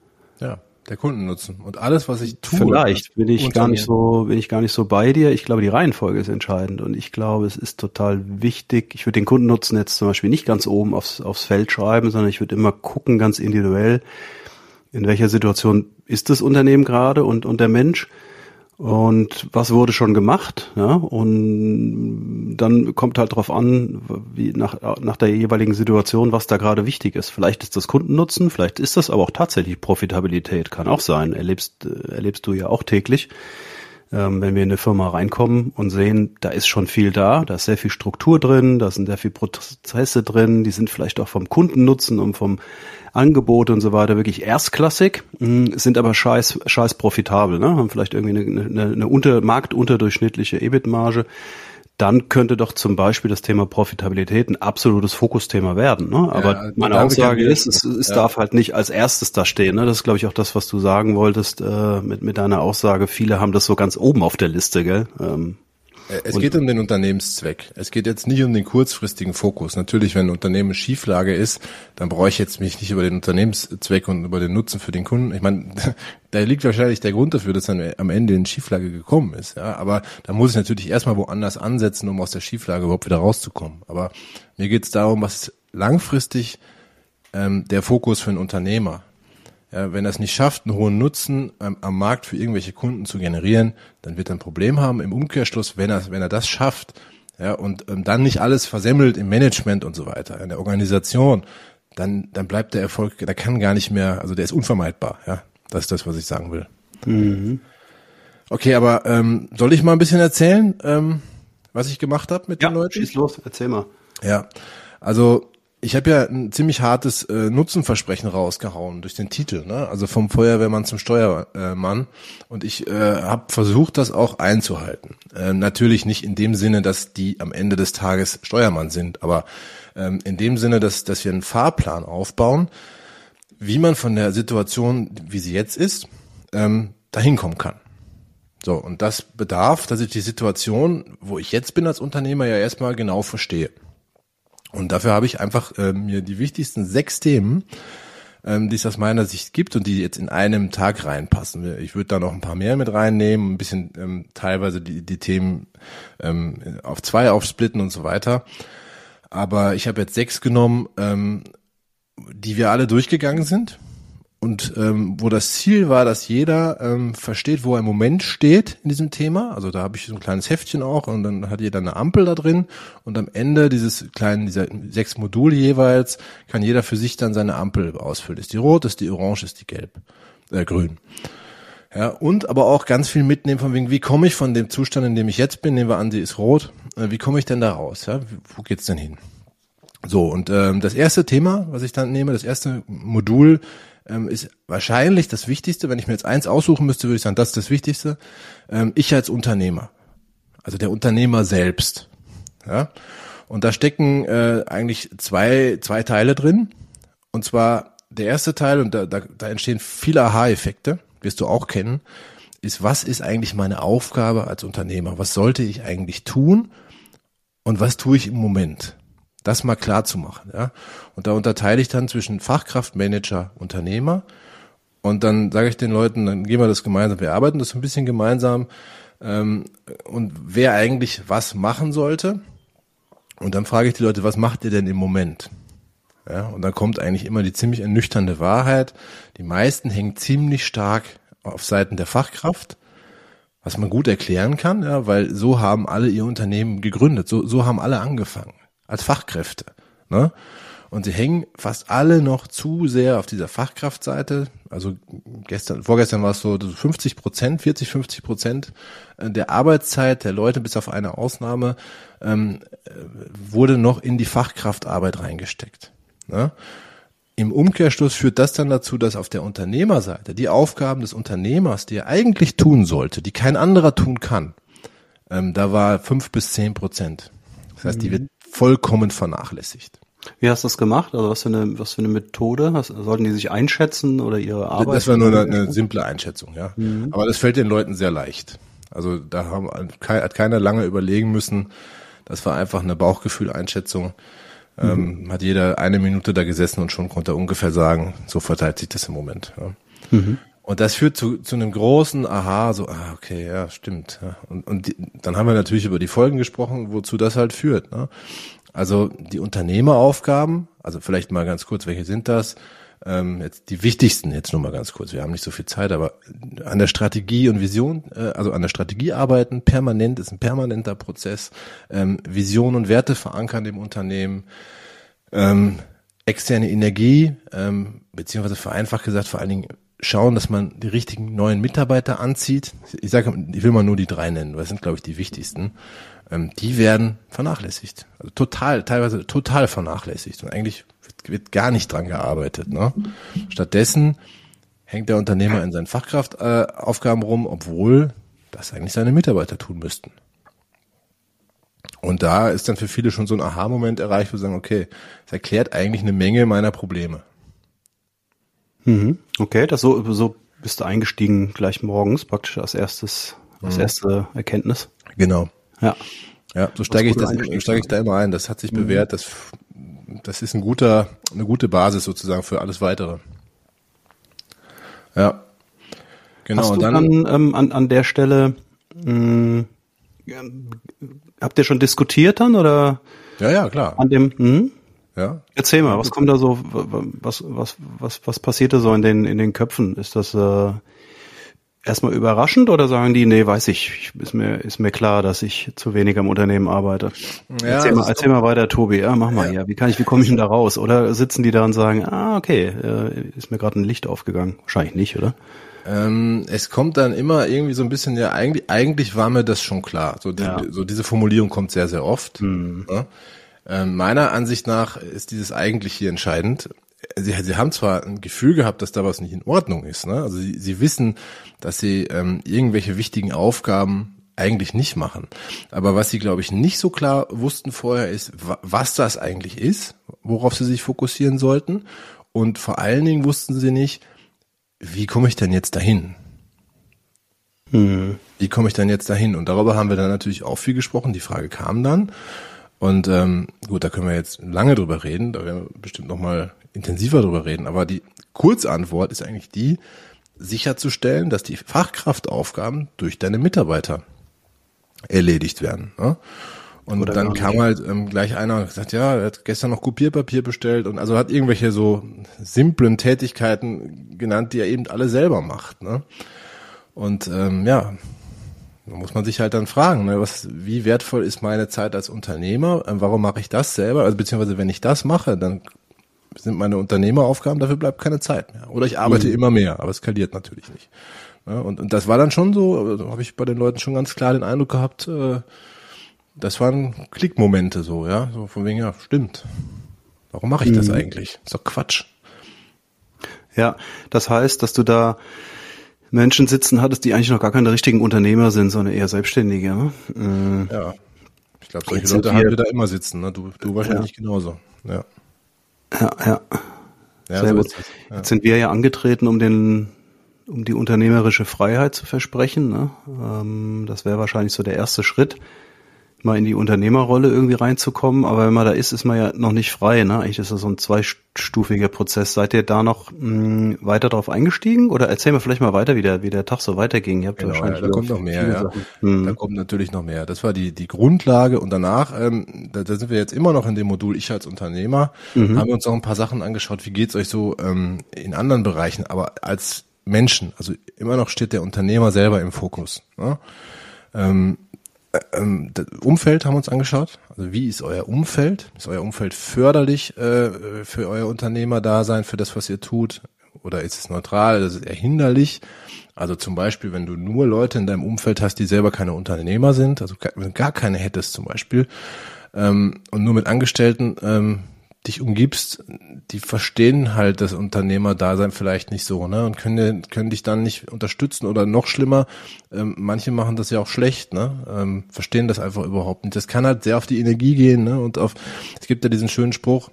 Ja, der Kundennutzen. Und alles, was ich tue. Vielleicht bin ich gar nicht so, bin ich gar nicht so bei dir. Ich glaube, die Reihenfolge ist entscheidend. Und ich glaube, es ist total wichtig. Ich würde den Kundennutzen jetzt zum Beispiel nicht ganz oben aufs, aufs Feld schreiben, sondern ich würde immer gucken, ganz individuell, in welcher Situation ist das Unternehmen gerade und, und der Mensch und was wurde schon gemacht, ja, und dann kommt halt drauf an, wie nach, nach der jeweiligen Situation, was da gerade wichtig ist. Vielleicht ist das Kundennutzen, vielleicht ist das aber auch tatsächlich Profitabilität, kann auch sein, erlebst, erlebst du ja auch täglich. Ähm, wenn wir in eine Firma reinkommen und sehen, da ist schon viel da, da ist sehr viel Struktur drin, da sind sehr viel Prozesse drin, die sind vielleicht auch vom Kundennutzen und vom Angebot und so weiter wirklich erstklassig, mm, sind aber scheiß, scheiß profitabel, ne? haben vielleicht irgendwie eine, eine, eine unter, marktunterdurchschnittliche EBIT-Marge dann könnte doch zum Beispiel das Thema Profitabilität ein absolutes Fokusthema werden. Ne? Aber ja, meine Aussage ist, es, es ja. darf halt nicht als erstes da stehen. Ne? Das ist, glaube ich, auch das, was du sagen wolltest äh, mit, mit deiner Aussage. Viele haben das so ganz oben auf der Liste, gell? Ähm, äh, es geht um den Unternehmenszweck. Es geht jetzt nicht um den kurzfristigen Fokus. Natürlich, wenn ein Unternehmen Schieflage ist, dann brauche ich jetzt mich nicht über den Unternehmenszweck und über den Nutzen für den Kunden. Ich meine, da liegt wahrscheinlich der Grund dafür, dass dann am Ende in Schieflage gekommen ist. Ja, aber da muss ich natürlich erstmal woanders ansetzen, um aus der Schieflage überhaupt wieder rauszukommen. Aber mir geht es darum, was langfristig ähm, der Fokus für einen Unternehmer wenn er es nicht schafft, einen hohen Nutzen ähm, am Markt für irgendwelche Kunden zu generieren, dann wird er ein Problem haben. Im Umkehrschluss, wenn er, wenn er das schafft, ja, und ähm, dann nicht alles versemmelt im Management und so weiter, in der Organisation, dann, dann bleibt der Erfolg, der kann gar nicht mehr, also der ist unvermeidbar, ja. Das ist das, was ich sagen will. Mhm. Okay, aber ähm, soll ich mal ein bisschen erzählen, ähm, was ich gemacht habe mit ja, den Leuten? Schieß los, erzähl mal. Ja, also ich habe ja ein ziemlich hartes äh, Nutzenversprechen rausgehauen durch den Titel, ne? Also vom Feuerwehrmann zum Steuermann. Und ich äh, habe versucht, das auch einzuhalten. Äh, natürlich nicht in dem Sinne, dass die am Ende des Tages Steuermann sind, aber ähm, in dem Sinne, dass, dass wir einen Fahrplan aufbauen, wie man von der Situation, wie sie jetzt ist, ähm, dahin kommen kann. So, und das bedarf, dass ich die Situation, wo ich jetzt bin als Unternehmer, ja erstmal genau verstehe. Und dafür habe ich einfach äh, mir die wichtigsten sechs Themen, ähm, die es aus meiner Sicht gibt und die jetzt in einem Tag reinpassen. Ich würde da noch ein paar mehr mit reinnehmen, ein bisschen ähm, teilweise die, die Themen ähm, auf zwei aufsplitten und so weiter. Aber ich habe jetzt sechs genommen, ähm, die wir alle durchgegangen sind und ähm, wo das Ziel war, dass jeder ähm, versteht, wo er im Moment steht in diesem Thema. Also da habe ich so ein kleines Heftchen auch und dann hat jeder eine Ampel da drin und am Ende dieses kleinen, dieser sechs Module jeweils kann jeder für sich dann seine Ampel ausfüllen. Ist die rot, ist die orange, ist die gelb, äh, grün. Ja, und aber auch ganz viel mitnehmen von wegen, wie komme ich von dem Zustand, in dem ich jetzt bin, nehmen wir an, die ist rot, äh, wie komme ich denn da raus? Ja, wo geht's denn hin? So, und ähm, das erste Thema, was ich dann nehme, das erste Modul ähm, ist wahrscheinlich das Wichtigste. Wenn ich mir jetzt eins aussuchen müsste, würde ich sagen, das ist das Wichtigste. Ähm, ich als Unternehmer, also der Unternehmer selbst. Ja? Und da stecken äh, eigentlich zwei, zwei Teile drin. Und zwar der erste Teil, und da, da, da entstehen viele Aha-Effekte, wirst du auch kennen, ist, was ist eigentlich meine Aufgabe als Unternehmer? Was sollte ich eigentlich tun? Und was tue ich im Moment? Das mal klar zu machen, ja. Und da unterteile ich dann zwischen Fachkraft, Manager, Unternehmer. Und dann sage ich den Leuten, dann gehen wir das gemeinsam, wir arbeiten das ein bisschen gemeinsam. Ähm, und wer eigentlich was machen sollte. Und dann frage ich die Leute, was macht ihr denn im Moment? Ja, und dann kommt eigentlich immer die ziemlich ernüchternde Wahrheit. Die meisten hängen ziemlich stark auf Seiten der Fachkraft, was man gut erklären kann, ja, weil so haben alle ihr Unternehmen gegründet, so, so haben alle angefangen als Fachkräfte. Ne? Und sie hängen fast alle noch zu sehr auf dieser Fachkraftseite. Also gestern, vorgestern war es so 50 Prozent, 40, 50 Prozent äh, der Arbeitszeit der Leute, bis auf eine Ausnahme, ähm, äh, wurde noch in die Fachkraftarbeit reingesteckt. Ne? Im Umkehrschluss führt das dann dazu, dass auf der Unternehmerseite die Aufgaben des Unternehmers, die er eigentlich tun sollte, die kein anderer tun kann, ähm, da war fünf bis zehn Prozent. Das heißt, die wird vollkommen vernachlässigt. Wie hast du das gemacht? Also was für eine, was für eine Methode? Was, sollten die sich einschätzen oder ihre Arbeit? Das war nur eine, eine simple Einschätzung, ja. Mhm. Aber das fällt den Leuten sehr leicht. Also da haben, hat keiner lange überlegen müssen. Das war einfach eine Bauchgefühleinschätzung. Ähm, mhm. hat jeder eine Minute da gesessen und schon konnte er ungefähr sagen, so verteilt sich das im Moment. Ja. Mhm. Und das führt zu, zu einem großen Aha, so, ah, okay, ja, stimmt. Ja. Und, und die, dann haben wir natürlich über die Folgen gesprochen, wozu das halt führt. Ne? Also die Unternehmeraufgaben, also vielleicht mal ganz kurz, welche sind das? Ähm, jetzt die wichtigsten, jetzt nur mal ganz kurz, wir haben nicht so viel Zeit, aber an der Strategie und Vision, äh, also an der Strategie arbeiten, permanent ist ein permanenter Prozess, ähm, Vision und Werte verankern im Unternehmen, ähm, externe Energie, ähm, beziehungsweise vereinfacht gesagt vor allen Dingen schauen, dass man die richtigen neuen Mitarbeiter anzieht. Ich sage, ich will mal nur die drei nennen, weil das sind, glaube ich, die wichtigsten. Ähm, die werden vernachlässigt. Also total, teilweise total vernachlässigt. Und eigentlich wird, wird gar nicht dran gearbeitet. Ne? Stattdessen hängt der Unternehmer in seinen Fachkraftaufgaben äh, rum, obwohl das eigentlich seine Mitarbeiter tun müssten. Und da ist dann für viele schon so ein Aha-Moment erreicht, wo sie sagen, okay, das erklärt eigentlich eine Menge meiner Probleme. Mhm. Okay, das so, so bist du eingestiegen gleich morgens, praktisch als erstes, als mhm. erste Erkenntnis. Genau. Ja. Ja, so steige ich, das, steige ich da immer ein. Das hat sich mhm. bewährt. Das, das ist ein guter, eine gute Basis sozusagen für alles weitere. Ja. Genau. Hast und dann, dann ähm, an, an der Stelle, mh, hm, habt ihr schon diskutiert dann oder? Ja, ja, klar. An dem, mh? Ja. Erzähl mal, was kommt da so, was, was, was, was passiert da so in den, in den Köpfen? Ist das äh, erstmal überraschend oder sagen die, nee, weiß ich, ist mir, ist mir klar, dass ich zu wenig am Unternehmen arbeite? Ja, erzähl mal, erzähl mal weiter, Tobi, ja, mach mal ja. hier. Wie kann ich, wie komme ich denn da raus? Oder sitzen die da und sagen, ah, okay, äh, ist mir gerade ein Licht aufgegangen? Wahrscheinlich nicht, oder? Ähm, es kommt dann immer irgendwie so ein bisschen, ja, eigentlich, eigentlich war mir das schon klar. So, die, ja. so diese Formulierung kommt sehr, sehr oft. Hm. Ja? Ähm, meiner Ansicht nach ist dieses eigentlich hier entscheidend. Sie, sie haben zwar ein Gefühl gehabt, dass da was nicht in Ordnung ist. Ne? Also sie, sie wissen, dass sie ähm, irgendwelche wichtigen Aufgaben eigentlich nicht machen. Aber was sie, glaube ich, nicht so klar wussten vorher ist, was das eigentlich ist, worauf sie sich fokussieren sollten. Und vor allen Dingen wussten sie nicht, wie komme ich denn jetzt dahin? Hm. Wie komme ich denn jetzt dahin? Und darüber haben wir dann natürlich auch viel gesprochen. Die Frage kam dann. Und ähm, gut, da können wir jetzt lange drüber reden, da werden wir bestimmt noch mal intensiver drüber reden. Aber die Kurzantwort ist eigentlich die, sicherzustellen, dass die Fachkraftaufgaben durch deine Mitarbeiter erledigt werden. Ne? Und Oder dann gar kam halt ähm, gleich einer und gesagt, ja, er hat gestern noch Kopierpapier bestellt und also hat irgendwelche so simplen Tätigkeiten genannt, die er eben alle selber macht. Ne? Und ähm, ja, da muss man sich halt dann fragen, ne, was, wie wertvoll ist meine Zeit als Unternehmer? Ähm, warum mache ich das selber? Also beziehungsweise wenn ich das mache, dann sind meine Unternehmeraufgaben, dafür bleibt keine Zeit mehr. Oder ich arbeite immer mehr, aber es skaliert natürlich nicht. Ja, und, und das war dann schon so, also habe ich bei den Leuten schon ganz klar den Eindruck gehabt, äh, das waren Klickmomente so, ja, so von wegen, ja, stimmt. Warum mache ich das eigentlich? Ist doch Quatsch. Ja, das heißt, dass du da Menschen sitzen hattest, die eigentlich noch gar keine richtigen Unternehmer sind, sondern eher Selbstständige. Ne? Mhm. Ja. Ich glaube, solche Jetzt Leute haben wir- da immer sitzen, ne? Du, du wahrscheinlich genauso. Ja. Ja, ja. ja Sehr so gut. Ja. Jetzt sind wir ja angetreten, um den, um die unternehmerische Freiheit zu versprechen. Ne? Ähm, das wäre wahrscheinlich so der erste Schritt, mal in die Unternehmerrolle irgendwie reinzukommen. Aber wenn man da ist, ist man ja noch nicht frei. Ne? Eigentlich ist das so ein zweistufiger Prozess. Seid ihr da noch mh, weiter drauf eingestiegen? Oder erzähl mir vielleicht mal weiter, wie der, wie der Tag so weiterging. Ihr habt Genau, ja, wahrscheinlich da über kommt noch mehr, ja. Mhm. Da kommt natürlich noch mehr. Das war die, die Grundlage und danach, ähm, da, da sind wir jetzt immer noch in dem Modul Ich als Unternehmer, Mhm. haben wir uns noch ein paar Sachen angeschaut, wie geht's euch so ähm, in anderen Bereichen, aber als Menschen, also immer noch steht der Unternehmer selber im Fokus. Ne? Ähm, äh, ähm, Umfeld haben wir uns angeschaut. Also wie ist euer Umfeld? Ist euer Umfeld förderlich äh, für euer Unternehmerdasein, für das, was ihr tut? Oder ist es neutral? Ist eher hinderlich. Also zum Beispiel, wenn du nur Leute in deinem Umfeld hast, die selber keine Unternehmer sind, also gar keine hättest zum Beispiel, ähm, und nur mit Angestellten ähm, dich umgibst, die verstehen halt das Unternehmerdasein vielleicht nicht so, ne? Und können, können dich dann nicht unterstützen oder noch schlimmer, ähm, manche machen das ja auch schlecht, ne? Ähm, verstehen das einfach überhaupt nicht. Das kann halt sehr auf die Energie gehen, ne? Und auf, es gibt ja diesen schönen Spruch,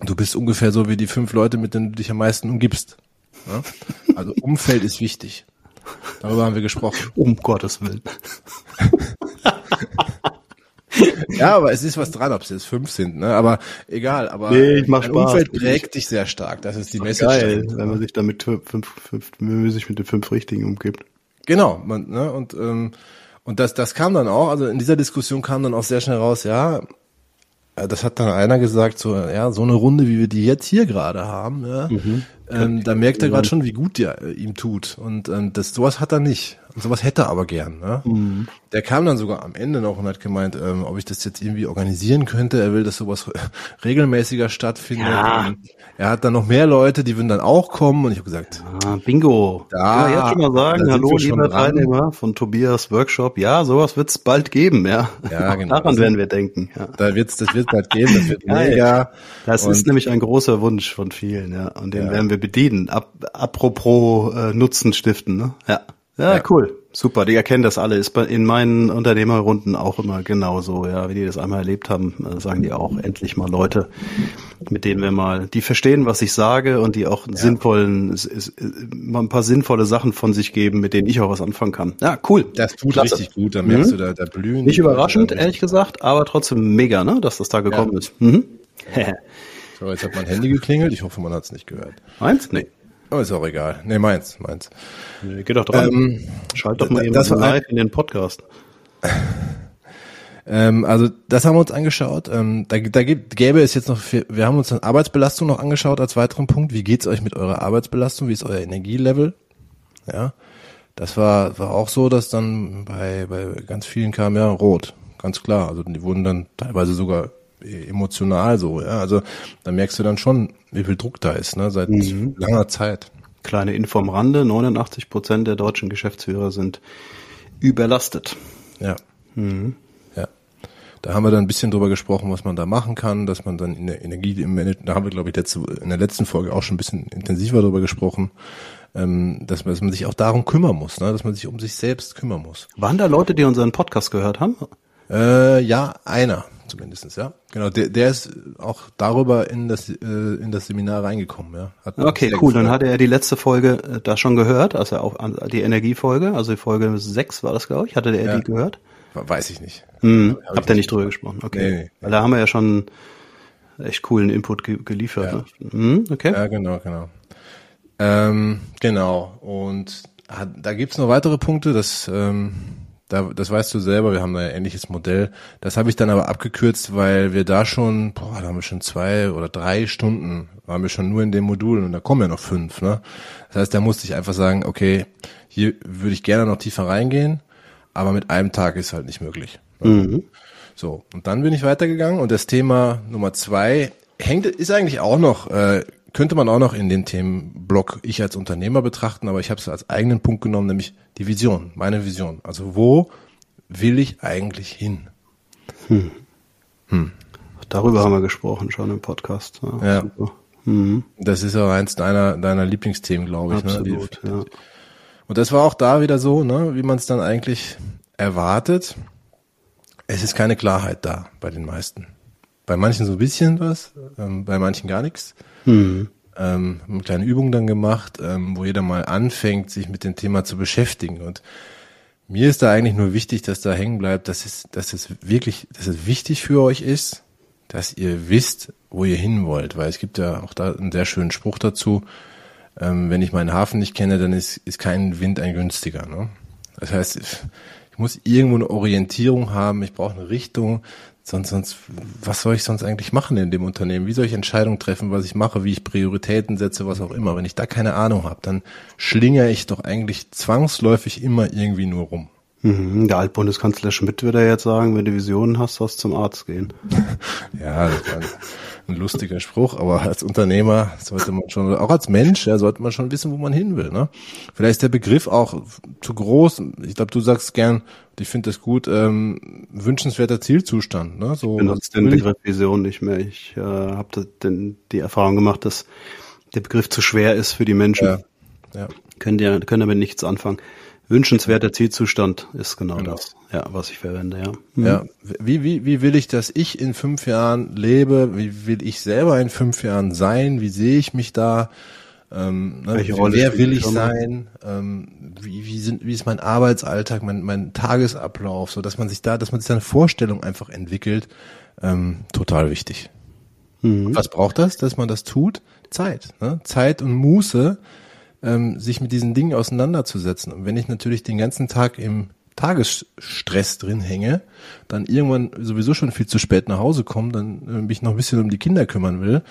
du bist ungefähr so wie die fünf Leute, mit denen du dich am meisten umgibst. Ne? Also Umfeld ist wichtig. Darüber haben wir gesprochen. Um Gottes Willen. Ja, aber es ist was dran, ob es jetzt fünf sind, ne? Aber egal, aber Nee, ich mach dein Spaß. Umfeld prägt dich sehr stark. Das ist die Message. Geil, dahinter. wenn man sich damit fünf, fünf, wenn man sich mit den fünf Richtigen umgibt. Genau, man, ne, und ähm, und das das kam dann auch, also in dieser Diskussion kam dann auch sehr schnell raus, ja, äh, das hat dann einer gesagt, so ja, so eine Runde, wie wir die jetzt hier gerade haben, ja, ähm, da merkt er gerade schon, wie gut der äh, ihm tut und ähm, das sowas hat er nicht, und sowas hätte er aber gern. Ne? Der kam dann sogar am Ende noch und hat gemeint, ähm, ob ich das jetzt irgendwie organisieren könnte. Er will, dass sowas regelmäßiger stattfindet. Ja. Er hat dann noch mehr Leute, die würden dann auch kommen und ich habe gesagt, Ah, Bingo. Da- ja, jetzt schon mal sagen, hallo, lieber. Teilnehmer von Tobias Workshop. Ja, sowas wird's bald geben, ja. Ja, genau. Daran werden wir denken, ja. da wird's, das wird bald geben, das wird mega. Das Und- ist nämlich ein großer Wunsch von vielen, ja. Und den Ja. werden wir bedienen. Ab, apropos äh, Nutzen stiften, ne? Ja. Ja. Ja. cool. Super, die erkennen das alle. Ist bei, in meinen Unternehmerrunden auch immer genauso, ja. Wie die das einmal erlebt haben, äh, sagen die auch endlich mal Leute, mit denen wir mal, die verstehen, was ich sage und die auch einen sinnvollen, s- mal ein paar sinnvolle Sachen von sich geben, mit denen ich auch was anfangen kann. Ja, cool. Das tut Klasse. richtig gut, da merkst Mhm. du, da, da blühen. Nicht überraschend, ehrlich gesagt, aber trotzdem mega, ne, dass das da gekommen Ja. ist. Mhm. So, jetzt hat mein Handy geklingelt, ich hoffe, man hat's nicht gehört. Meins? Nee. Aber ist auch egal. Nee, meins, meins. Nee, Geh doch dran. Ähm, Schalt doch mal eben das live in den Podcast. Ähm, also das haben wir uns angeschaut. Ähm, da, da gibt, gäbe es jetzt noch, viel, wir haben uns dann Arbeitsbelastung noch angeschaut als weiteren Punkt. Wie geht's euch mit eurer Arbeitsbelastung? Wie ist euer Energielevel? Ja, das war, war auch so, dass dann bei, bei ganz vielen kam ja rot, ganz klar. Also die wurden dann teilweise sogar emotional so. Ja, also da merkst du dann schon, wie viel Druck da ist, ne, seit langer Zeit. Kleine Info am Rande, 89 Prozent der deutschen Geschäftsführer sind überlastet. Ja. Ja. Da haben wir dann ein bisschen drüber gesprochen, was man da machen kann, dass man dann in der Energie, im Management, da haben wir, glaube ich, letzte, in der letzten Folge auch schon ein bisschen intensiver drüber gesprochen, ähm, dass, man, dass man sich auch darum kümmern muss, ne? dass man sich um sich selbst kümmern muss. Waren da Leute, die unseren Podcast gehört haben? Äh, ja, einer zumindestens, ja. Genau, der, der ist auch darüber in das, äh, in das Seminar reingekommen, ja. Hat Okay, cool. Dann gefreut. hatte er die letzte Folge äh, da schon gehört, also auch die Energiefolge, also die Folge 6 war das, glaube ich. Hatte der Ja. die gehört? Weiß ich nicht. Hm. Hab Habt ihr nicht drüber gesprochen? Okay. Nee, nee. Weil da haben wir ja schon echt coolen Input ge geliefert. Ja. Ne? Hm, okay. Ja, genau, genau. Ähm, genau. Und da gibt's noch weitere Punkte. Das, ähm, Da, das weißt du selber, wir haben da ein ähnliches Modell. Das habe ich dann aber abgekürzt, weil wir da schon, boah, da haben wir schon zwei oder drei Stunden, waren wir schon nur in dem Modul und da kommen ja noch fünf. Ne? Das heißt, da musste ich einfach sagen, okay, hier würde ich gerne noch tiefer reingehen, aber mit einem Tag ist halt nicht möglich. Ne? Mhm. So, und dann bin ich weitergegangen und das Thema Nummer zwei hängt, ist eigentlich auch noch, äh, könnte man auch noch in den Themenblock ich als Unternehmer betrachten, aber ich habe es als eigenen Punkt genommen, nämlich die Vision, meine Vision. Also wo will ich eigentlich hin? Hm. Hm. Darüber haben wir gesprochen schon im Podcast. Ja. ja. Mhm. Das ist auch eins deiner, deiner Lieblingsthemen, glaube ich. Ne? Absolut, ne? ja. Und das war auch da wieder so, ne, wie man es dann eigentlich erwartet. Es ist keine Klarheit da bei den meisten. Bei manchen so ein bisschen was, ähm, bei manchen gar nichts. Mhm. Ähm, eine kleine Übung dann gemacht, ähm, wo jeder mal anfängt, sich mit dem Thema zu beschäftigen. Und mir ist da eigentlich nur wichtig, dass da hängen bleibt, dass es, dass es wirklich, dass es wichtig für euch ist, dass ihr wisst, wo ihr hin wollt. Weil es gibt ja auch da einen sehr schönen Spruch dazu. Ähm, wenn ich meinen Hafen nicht kenne, dann ist, ist kein Wind ein günstiger. Ne? Das heißt, ich muss irgendwo eine Orientierung haben, ich brauche eine Richtung, sonst, sonst, was soll ich sonst eigentlich machen in dem Unternehmen? Wie soll ich Entscheidungen treffen, was ich mache, wie ich Prioritäten setze, was auch immer? Wenn ich da keine Ahnung habe, dann schlingere ich doch eigentlich zwangsläufig immer irgendwie nur rum. Mhm, der Altbundeskanzler Schmidt würde jetzt sagen, wenn du Visionen hast, sollst zum Arzt gehen. ja, das war ein lustiger Spruch, aber als Unternehmer sollte man schon, auch als Mensch, ja, sollte man schon wissen, wo man hin will. Ne? Vielleicht ist der Begriff auch zu groß. Ich glaube, du sagst gern, ich finde das gut, ähm, wünschenswerter Zielzustand. Ne? So, ich benutze den Begriff Vision nicht mehr. Ich äh, habe die Erfahrung gemacht, dass der Begriff zu schwer ist für die Menschen. Ja. Ja. Können, die, können damit nichts anfangen. Wünschenswerter Zielzustand ist genau, genau, das, ja, was ich verwende, ja. Mhm. Ja, wie, wie, wie will ich, dass ich in fünf Jahren lebe? Wie will ich selber in fünf Jahren sein? Wie sehe ich mich da? Ähm, ne, Welche Rolle wer will ich sein? Ähm, wie, wie, sind, wie ist mein Arbeitsalltag, mein, mein Tagesablauf, so dass man sich da, dass man sich eine Vorstellung einfach entwickelt, ähm, total wichtig. Mhm. Was braucht das, dass man das tut? Zeit, ne? Zeit und Muße, ähm, sich mit diesen Dingen auseinanderzusetzen. Und wenn ich natürlich den ganzen Tag im Tagesstress drin hänge, dann irgendwann sowieso schon viel zu spät nach Hause komme, dann äh, mich noch ein bisschen um die Kinder kümmern will,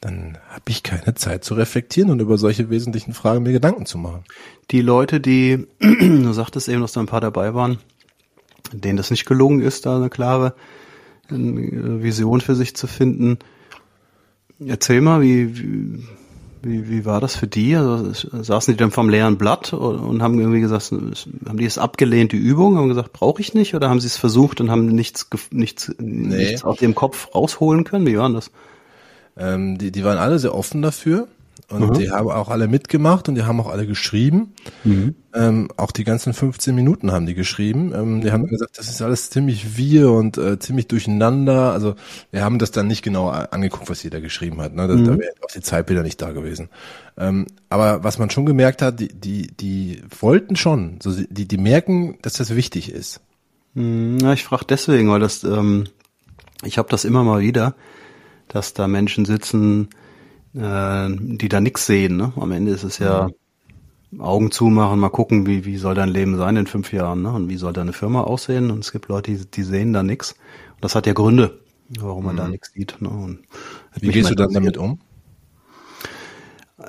dann habe ich keine Zeit zu reflektieren und über solche wesentlichen Fragen mir Gedanken zu machen. Die Leute, die, du sagtest eben, dass da ein paar dabei waren, denen das nicht gelungen ist, da eine klare äh, Vision für sich zu finden. Erzähl mal, wie, wie wie, wie war das für die? Also, saßen die dann vom leeren Blatt und haben irgendwie gesagt, haben die es abgelehnt, die Übung, haben gesagt, brauche ich nicht? Oder haben sie es versucht und haben nichts, nichts, nee. nichts aus dem Kopf rausholen können? Wie war das? Ähm, die, die waren alle sehr offen dafür. Und mhm. die haben auch alle mitgemacht und die haben auch alle geschrieben. Mhm. Ähm, auch die ganzen 15 Minuten haben die geschrieben. Ähm, die haben gesagt, das ist alles ziemlich wir und äh, ziemlich durcheinander. Also wir haben das dann nicht genau angeguckt, was jeder geschrieben hat. Ne? Da, mhm. da wäre auch die Zeitbilder nicht da gewesen. Ähm, aber was man schon gemerkt hat, die, die, die wollten schon, so die, die merken, dass das wichtig ist. Mhm. Ja, ich frage deswegen, weil das, ähm, ich habe das immer mal wieder, dass da Menschen sitzen, äh, die da nichts sehen. Ne? Am Ende ist es ja mhm. Augen zumachen, mal gucken, wie, wie soll dein Leben sein in fünf Jahren ne? und wie soll deine Firma aussehen. Und es gibt Leute, die, die sehen da nichts. Und das hat ja Gründe, warum man mhm. da nichts sieht. Ne? Und wie gehst du dann damit um?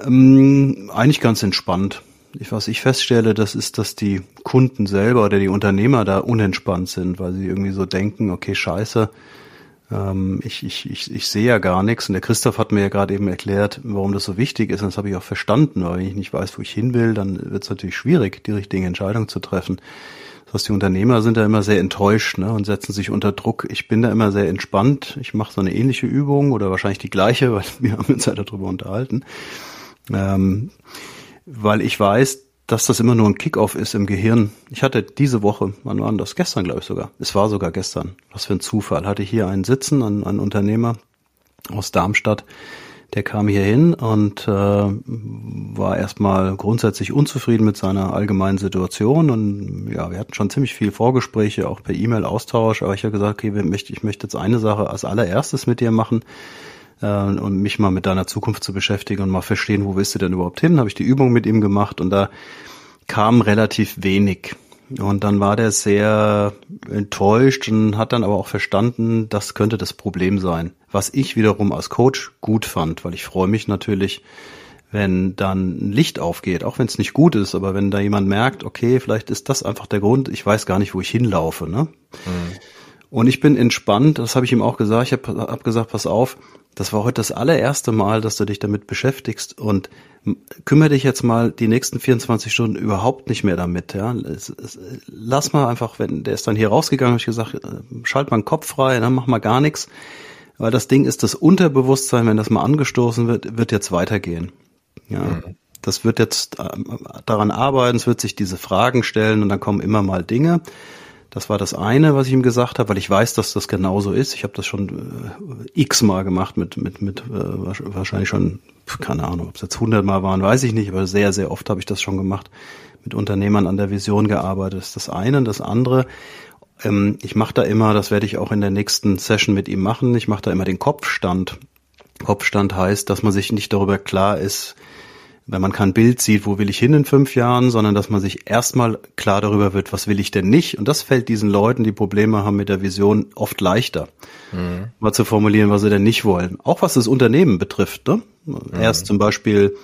Ähm, eigentlich ganz entspannt. Ich, was ich feststelle, das ist, dass die Kunden selber oder die Unternehmer da unentspannt sind, weil sie irgendwie so denken, okay, scheiße, ähm, ich, ich, ich, ich sehe ja gar nichts. Und der Christoph hat mir ja gerade eben erklärt, warum das so wichtig ist. Und das habe ich auch verstanden. Weil wenn ich nicht weiß, wo ich hin will, dann wird es natürlich schwierig, die richtige Entscheidung zu treffen. Das heißt, die Unternehmer sind da immer sehr enttäuscht ne, und setzen sich unter Druck. Ich bin da immer sehr entspannt. Ich mache so eine ähnliche Übung oder wahrscheinlich die gleiche, weil wir haben uns ja darüber unterhalten. Ähm, weil ich weiß, dass das immer nur ein Kickoff ist im Gehirn. Ich hatte diese Woche, wann war das? Gestern, glaube ich sogar. Es war sogar gestern. Was für ein Zufall. Hatte hier einen Sitzen, einen, einen Unternehmer aus Darmstadt. Der kam hier hin und äh, war erstmal grundsätzlich unzufrieden mit seiner allgemeinen Situation. Und ja, wir hatten schon ziemlich viel Vorgespräche, auch per E-Mail-Austausch. Aber ich habe gesagt, okay, ich möchte jetzt eine Sache als allererstes mit dir machen äh, und mich mal mit deiner Zukunft zu beschäftigen und mal verstehen, wo willst du denn überhaupt hin? Habe ich die Übung mit ihm gemacht und da kam relativ wenig. Und dann war der sehr enttäuscht und hat dann aber auch verstanden, das könnte das Problem sein. Was ich wiederum als Coach gut fand, weil ich freue mich natürlich, wenn dann ein Licht aufgeht, auch wenn es nicht gut ist, aber wenn da jemand merkt, okay, vielleicht ist das einfach der Grund, ich weiß gar nicht, wo ich hinlaufe. Ne? Mhm. Und ich bin entspannt, das habe ich ihm auch gesagt, ich habe hab gesagt, pass auf, das war heute das allererste Mal, dass du dich damit beschäftigst und kümmere dich jetzt mal die nächsten 24 Stunden überhaupt nicht mehr damit. Ja? Lass mal einfach, wenn der ist dann hier rausgegangen, habe ich gesagt, äh, schalt mal den Kopf frei, dann ne, mach mal gar nichts. Weil das Ding ist, das Unterbewusstsein, wenn das mal angestoßen wird, wird jetzt weitergehen. Ja. Mhm. Das wird jetzt äh, daran arbeiten, es wird sich diese Fragen stellen und dann kommen immer mal Dinge. Das war das eine, was ich ihm gesagt habe, weil ich weiß, dass das genauso ist. Ich habe das schon äh, x-mal gemacht mit, mit, mit äh, wahrscheinlich schon, keine Ahnung, ob es jetzt 100 Mal waren, weiß ich nicht, aber sehr, sehr oft habe ich das schon gemacht. Mit Unternehmern an der Vision gearbeitet. Das ist das eine. Und das andere, ähm, ich mache da immer, das werde ich auch in der nächsten Session mit ihm machen, ich mache da immer den Kopfstand. Kopfstand heißt, dass man sich nicht darüber klar ist, wenn man kein Bild sieht, wo will ich hin in fünf Jahren, sondern dass man sich erstmal klar darüber wird, was will ich denn nicht. Und das fällt diesen Leuten, die Probleme haben mit der Vision, oft leichter, mhm. mal zu formulieren, was sie denn nicht wollen. Auch was das Unternehmen betrifft. Ne? Mhm. Er ist zum Beispiel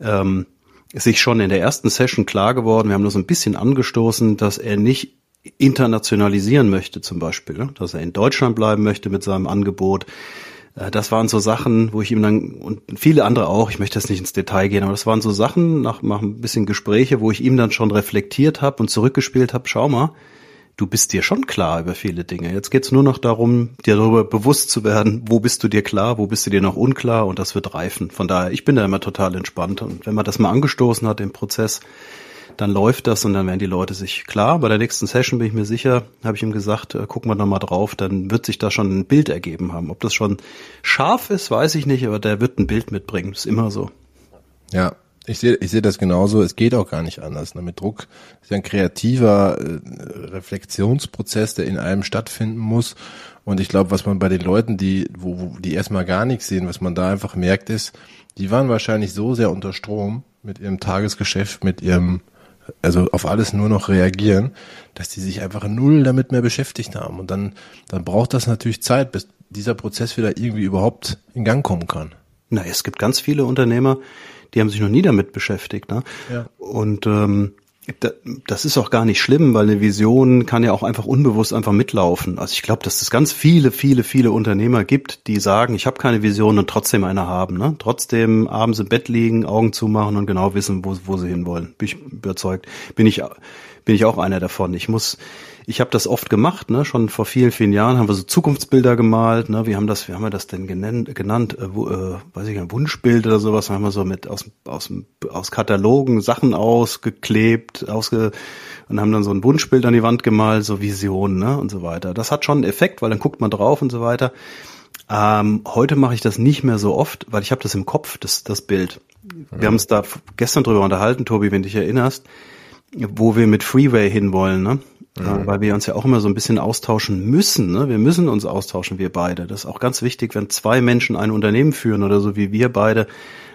ähm, sich schon in der ersten Session klar geworden, wir haben nur so ein bisschen angestoßen, dass er nicht internationalisieren möchte zum Beispiel, ne? dass er in Deutschland bleiben möchte mit seinem Angebot, das waren so Sachen, wo ich ihm dann, und viele andere auch, ich möchte jetzt nicht ins Detail gehen, aber das waren so Sachen nach, nach ein bisschen Gespräche, wo ich ihm dann schon reflektiert habe und zurückgespielt habe, schau mal, du bist dir schon klar über viele Dinge. Jetzt geht's nur noch darum, dir darüber bewusst zu werden, wo bist du dir klar, wo bist du dir noch unklar und das wird reifen. Von daher, ich bin da immer total entspannt und wenn man das mal angestoßen hat, im Prozess, dann läuft das und dann werden die Leute sich klar. Bei der nächsten Session bin ich mir sicher, habe ich ihm gesagt, äh, gucken wir noch mal drauf, dann wird sich da schon ein Bild ergeben haben. Ob das schon scharf ist, weiß ich nicht, aber der wird ein Bild mitbringen. Ist immer so. Ja, ich sehe ich sehe das genauso. Es geht auch gar nicht anders. Ne? Mit Druck ist ja ein kreativer äh, Reflexionsprozess, der in einem stattfinden muss. Und ich glaube, was man bei den Leuten, die, wo, wo die erstmal gar nichts sehen, was man da einfach merkt, ist, die waren wahrscheinlich so sehr unter Strom mit ihrem Tagesgeschäft, mit ihrem also auf alles nur noch reagieren, dass die sich einfach null damit mehr beschäftigt haben. Und dann, dann braucht das natürlich Zeit, bis dieser Prozess wieder irgendwie überhaupt in Gang kommen kann. Na, es gibt ganz viele Unternehmer, die haben sich noch nie damit beschäftigt. Ne? Ja. Und ähm, das ist auch gar nicht schlimm, weil eine Vision kann ja auch einfach unbewusst einfach mitlaufen. Also ich glaube, dass es ganz viele, viele, viele Unternehmer gibt, die sagen, ich habe keine Vision und trotzdem eine haben. Ne? Trotzdem abends im Bett liegen, Augen zumachen und genau wissen, wo, wo sie hinwollen. Bin ich überzeugt. Bin ich, bin ich auch einer davon. Ich muss ich habe das oft gemacht, ne? Schon vor vielen, vielen Jahren haben wir so Zukunftsbilder gemalt, ne? Wie haben das, wie haben wir das denn genannt, genannt äh, wo, äh, weiß ich ein Wunschbild oder sowas, haben wir so mit aus, aus, aus Katalogen Sachen ausgeklebt, ausge und haben dann so ein Wunschbild an die Wand gemalt, so Visionen, ne? Und so weiter. Das hat schon einen Effekt, weil dann guckt man drauf und so weiter. Ähm, heute mache ich das nicht mehr so oft, weil ich habe das im Kopf, das, das Bild. Wir ja. haben uns da gestern drüber unterhalten, Tobi, wenn du dich erinnerst, wo wir mit Freeway hinwollen, ne? Ja. Weil wir uns ja auch immer so ein bisschen austauschen müssen. Ne? Wir müssen uns austauschen, wir beide. Das ist auch ganz wichtig, wenn zwei Menschen ein Unternehmen führen oder so wie wir beide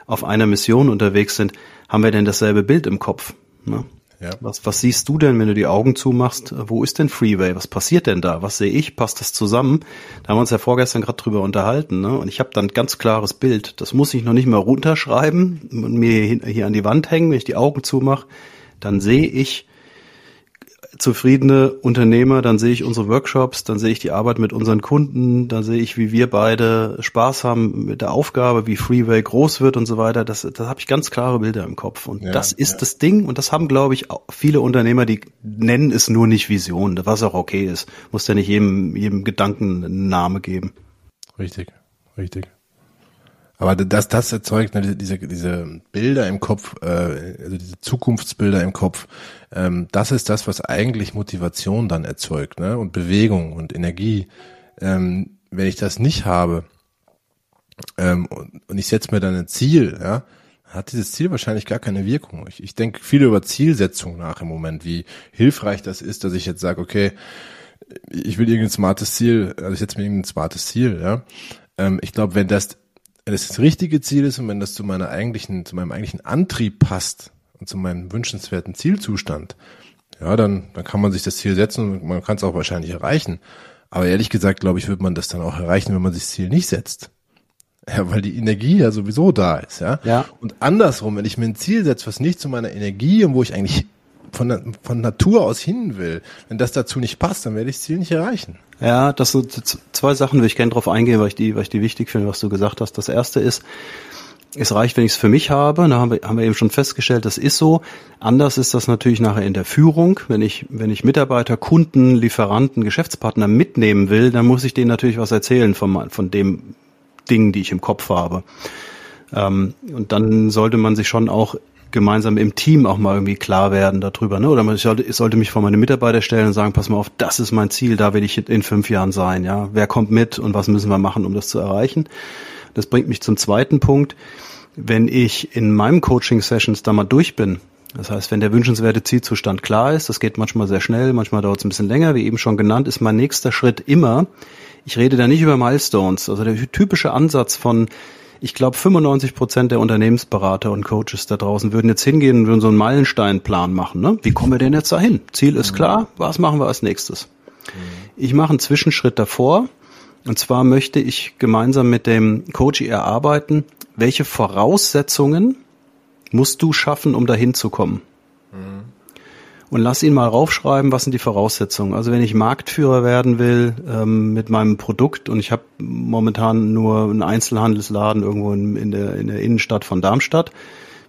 auf einer Mission unterwegs sind, haben wir denn dasselbe Bild im Kopf. Ne? Ja. Was, was siehst du denn, wenn du die Augen zumachst? Wo ist denn Freeway? Was passiert denn da? Was sehe ich? Passt das zusammen? Da haben wir uns ja vorgestern gerade drüber unterhalten. Ne? Und ich habe dann ein ganz klares Bild. Das muss ich noch nicht mal runterschreiben und mir hier, hier an die Wand hängen, wenn ich die Augen zumache. Dann sehe ich zufriedene Unternehmer, dann sehe ich unsere Workshops, dann sehe ich die Arbeit mit unseren Kunden, dann sehe ich, wie wir beide Spaß haben mit der Aufgabe, wie Freeway groß wird und so weiter. Das, das habe ich ganz klare Bilder im Kopf. Und ja, das ist ja. das Ding und das haben, glaube ich, viele Unternehmer, die nennen es nur nicht Vision, was auch okay ist. Muss ja nicht jedem, jedem Gedanken einen Namen geben. Richtig, richtig. Aber das, das erzeugt ne, diese, diese Bilder im Kopf, äh, also diese Zukunftsbilder im Kopf, ähm, das ist das, was eigentlich Motivation dann erzeugt, ne? Und Bewegung und Energie. Ähm, wenn ich das nicht habe ähm, und, und ich setze mir dann ein Ziel, ja, hat dieses Ziel wahrscheinlich gar keine Wirkung. Ich, ich denke viel über Zielsetzung nach im Moment, wie hilfreich das ist, dass ich jetzt sage, okay, ich will irgendein smartes Ziel, also ich setze mir irgendein smartes Ziel, ja. Ähm, ich glaube, wenn das wenn es das richtige Ziel ist und wenn das zu meiner eigentlichen, zu meinem eigentlichen Antrieb passt und zu meinem wünschenswerten Zielzustand, ja, dann, dann kann man sich das Ziel setzen und man kann es auch wahrscheinlich erreichen. Aber ehrlich gesagt, glaube ich, wird man das dann auch erreichen, wenn man sich das Ziel nicht setzt. Ja, weil die Energie ja sowieso da ist, ja. Ja. Und andersrum, wenn ich mir ein Ziel setze, was nicht zu meiner Energie und wo ich eigentlich von, von Natur aus hin will, wenn das dazu nicht passt, dann werde ich das Ziel nicht erreichen. Ja, das sind zwei Sachen, würde ich gerne drauf eingehen, weil ich die, weil ich die wichtig finde, was du gesagt hast. Das erste ist, es reicht, wenn ich es für mich habe. Da haben wir, haben wir eben schon festgestellt, das ist so. Anders ist das natürlich nachher in der Führung. Wenn ich, wenn ich Mitarbeiter, Kunden, Lieferanten, Geschäftspartner mitnehmen will, dann muss ich denen natürlich was erzählen von, von dem Ding, die ich im Kopf habe. Ähm, und dann sollte man sich schon auch gemeinsam im Team auch mal irgendwie klar werden darüber, ne? Oder man sollte, ich sollte mich vor meine Mitarbeiter stellen und sagen, pass mal auf, das ist mein Ziel, da will ich in fünf Jahren sein, ja. Wer kommt mit und was müssen wir machen, um das zu erreichen? Das bringt mich zum zweiten Punkt. Wenn ich in meinem Coaching-Sessions da mal durch bin, das heißt, wenn der wünschenswerte Zielzustand klar ist, das geht manchmal sehr schnell, manchmal dauert es ein bisschen länger, wie eben schon genannt, ist mein nächster Schritt immer, ich rede da nicht über Milestones. Also der typische Ansatz von, ich glaube, 95 Prozent der Unternehmensberater und Coaches da draußen würden jetzt hingehen und würden so einen Meilensteinplan machen. Ne? Wie kommen wir denn jetzt dahin? Ziel ist klar, was machen wir als nächstes? Ich mache einen Zwischenschritt davor. Und zwar möchte ich gemeinsam mit dem Coach erarbeiten, welche Voraussetzungen musst du schaffen, um dahin zu kommen und lass ihn mal raufschreiben, was sind die Voraussetzungen. Also wenn ich Marktführer werden will ähm, mit meinem Produkt und ich habe momentan nur einen Einzelhandelsladen irgendwo in, in, der, in der Innenstadt von Darmstadt,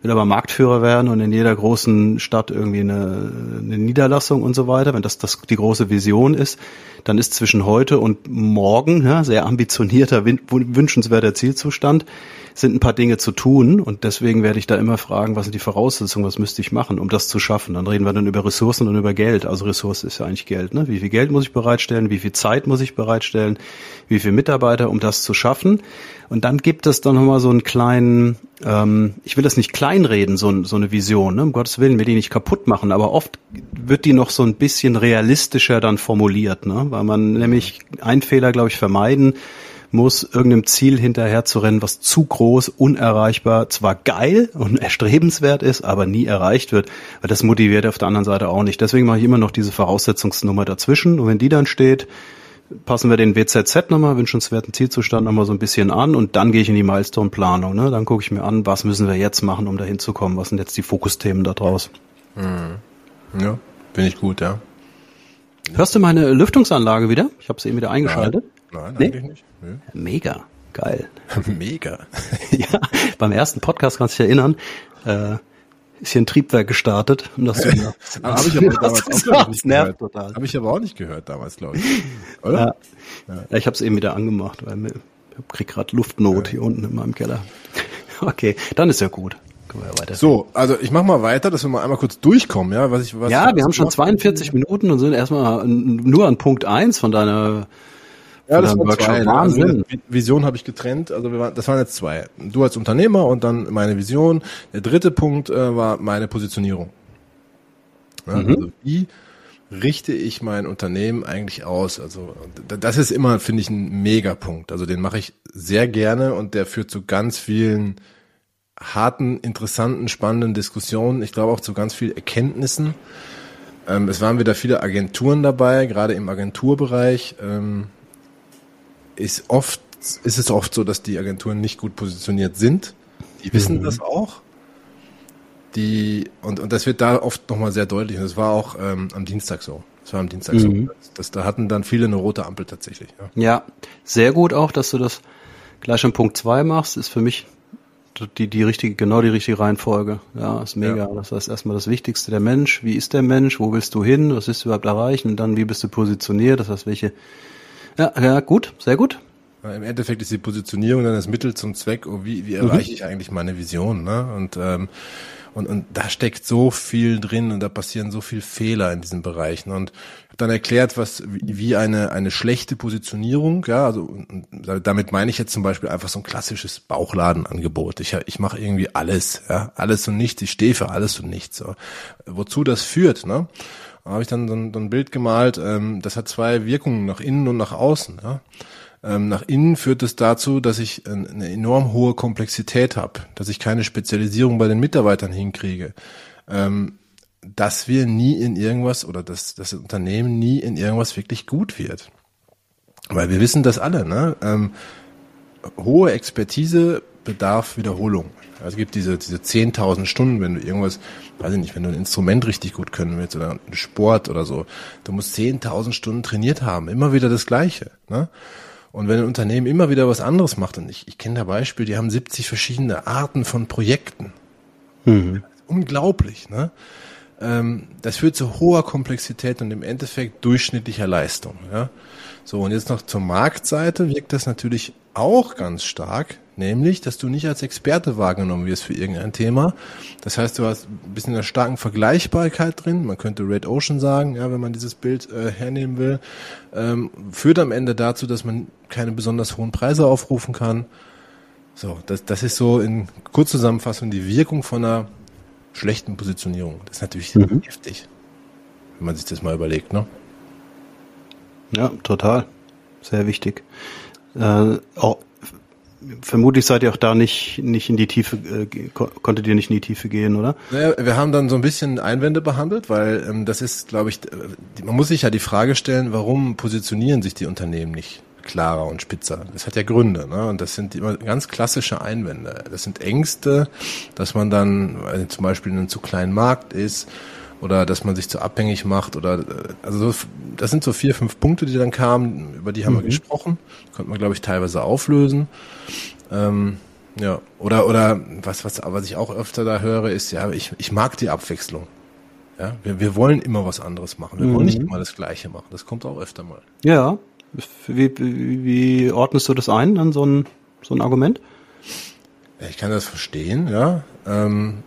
will aber Marktführer werden und in jeder großen Stadt irgendwie eine, eine Niederlassung und so weiter, wenn das, das die große Vision ist, dann ist zwischen heute und morgen ja, sehr ambitionierter, wünschenswerter Zielzustand sind ein paar Dinge zu tun und deswegen werde ich da immer fragen, was sind die Voraussetzungen, was müsste ich machen, um das zu schaffen. Dann reden wir dann über Ressourcen und über Geld. Also Ressource ist ja eigentlich Geld. Ne? Wie viel Geld muss ich bereitstellen, wie viel Zeit muss ich bereitstellen, wie viele Mitarbeiter, um das zu schaffen. Und dann gibt es dann nochmal so einen kleinen, ähm, ich will das nicht kleinreden, so, so eine Vision, ne? um Gottes Willen, will die nicht kaputt machen, aber oft wird die noch so ein bisschen realistischer dann formuliert, ne? weil man nämlich einen Fehler, glaube ich, vermeiden muss, irgendeinem Ziel hinterher zu rennen, was zu groß, unerreichbar, zwar geil und erstrebenswert ist, aber nie erreicht wird, weil das motiviert auf der anderen Seite auch nicht. Deswegen mache ich immer noch diese Voraussetzungsnummer dazwischen und wenn die dann steht, passen wir den WZZ nochmal, wünschenswerten Zielzustand nochmal so ein bisschen an und dann gehe ich in die Milestone-Planung. Ne? Dann gucke ich mir an, was müssen wir jetzt machen, um dahin zu kommen, was sind jetzt die Fokusthemen da draus. Hm. Ja, finde ich gut, ja. Hörst du meine Lüftungsanlage wieder? Ich habe sie eben wieder eingeschaltet. Nein, nee? eigentlich nicht. Nee. Mega, geil. Mega. ja, beim ersten Podcast kannst du dich erinnern, äh, ist hier ein Triebwerk gestartet. Und das ja, habe ich aber damals auch nicht gehört. Total. Habe ich aber auch nicht gehört damals, glaube ich. Oder? Ja, ja. ich habe es eben wieder angemacht, weil ich krieg gerade Luftnot ja. hier unten in meinem Keller. Okay, dann ist ja gut. Ja so, also ich mach mal weiter, dass wir mal einmal kurz durchkommen, ja, was ich was Ja, wir haben schon 42 Minuten und sind erstmal nur an Punkt eins von deiner ja, das war zwei. Ne? Also Wahnsinn. Also Vision habe ich getrennt. Also wir waren, das waren jetzt zwei. Du als Unternehmer und dann meine Vision. Der dritte Punkt äh, war meine Positionierung. Ja, mhm. Also wie richte ich mein Unternehmen eigentlich aus? Also das ist immer, finde ich, ein Megapunkt. Also den mache ich sehr gerne und der führt zu ganz vielen harten, interessanten, spannenden Diskussionen. Ich glaube auch zu ganz vielen Erkenntnissen. Ähm, es waren wieder viele Agenturen dabei, gerade im Agenturbereich. Ähm, ist oft, ist es oft so, dass die Agenturen nicht gut positioniert sind. Die wissen mhm. das auch. Die, und, und das wird da oft nochmal sehr deutlich. Und das war auch ähm, am Dienstag so. Das war am Dienstag mhm. so. Das, da hatten dann viele eine rote Ampel tatsächlich. Ja. ja, sehr gut auch, dass du das gleich an Punkt zwei machst, ist für mich die, die richtige, genau die richtige Reihenfolge. Ja, ist mega. Ja. Das heißt erstmal das Wichtigste, der Mensch. Wie ist der Mensch? Wo willst du hin? Was willst du überhaupt erreichen? Und dann, wie bist du positioniert? Das heißt, welche ja, ja, gut, sehr gut. Im Endeffekt ist die Positionierung dann das Mittel zum Zweck, oh, wie, wie erreiche mhm. ich eigentlich meine Vision, ne? Und, ähm, und, und da steckt so viel drin und da passieren so viel Fehler in diesen Bereichen. Und habe dann erklärt, was wie eine eine schlechte Positionierung, ja, also damit meine ich jetzt zum Beispiel einfach so ein klassisches Bauchladenangebot. Ich ich mache irgendwie alles, ja, alles und nichts. Ich stehe für alles und nichts. So. Wozu das führt, ne? Da habe ich dann so ein, so ein Bild gemalt, ähm, das hat zwei Wirkungen, nach innen und nach außen. Ja? Ähm, nach innen führt es dazu, dass ich eine enorm hohe Komplexität habe, dass ich keine Spezialisierung bei den Mitarbeitern hinkriege. Ähm, dass wir nie in irgendwas oder dass, dass das Unternehmen nie in irgendwas wirklich gut wird. Weil wir wissen das alle, ne? Ähm, hohe Expertise bedarf Wiederholung. Also es gibt diese, diese 10.000 Stunden, wenn du irgendwas, weiß ich nicht, wenn du ein Instrument richtig gut können willst oder einen Sport oder so, du musst 10.000 Stunden trainiert haben, immer wieder das Gleiche. Ne? Und wenn ein Unternehmen immer wieder was anderes macht, und ich, ich kenne da Beispiele, die haben 70 verschiedene Arten von Projekten. Mhm. Unglaublich, ne? Ähm, das führt zu hoher Komplexität und im Endeffekt durchschnittlicher Leistung. Ja? So, und jetzt noch zur Marktseite wirkt das natürlich auch ganz stark, nämlich, dass du nicht als Experte wahrgenommen wirst für irgendein Thema. Das heißt, du hast ein bisschen eine starken Vergleichbarkeit drin. Man könnte Red Ocean sagen, ja, wenn man dieses Bild äh, hernehmen will. Ähm, führt am Ende dazu, dass man keine besonders hohen Preise aufrufen kann. So, das, das ist so in Kurzzusammenfassung die Wirkung von einer schlechten Positionierung. Das ist natürlich mhm. heftig, wenn man sich das mal überlegt, ne? Ja, total. Sehr wichtig. Äh, auch, vermutlich seid ihr auch da nicht, nicht in die Tiefe, äh, konntet ihr nicht in die Tiefe gehen, oder? Naja, wir haben dann so ein bisschen Einwände behandelt, weil ähm, das ist, glaube ich, äh, man muss sich ja die Frage stellen, warum positionieren sich die Unternehmen nicht klarer und spitzer? Das hat ja Gründe, ne? Und das sind immer ganz klassische Einwände. Das sind Ängste, dass man dann also zum Beispiel in einem zu kleinen Markt ist oder dass man sich zu abhängig macht oder äh, also das sind so vier, fünf Punkte, die dann kamen, über die haben mhm. wir gesprochen. Konnte man, glaube ich, teilweise auflösen. Ähm, ja, oder oder was, was, was ich auch öfter da höre, ist, ja, ich, ich mag die Abwechslung. Ja, wir, wir wollen immer was anderes machen. Wir mhm. wollen nicht immer das Gleiche machen. Das kommt auch öfter mal. Ja. Wie, wie, wie ordnest du das ein, an so ein, so ein Argument? Ich kann das verstehen, ja. Ähm,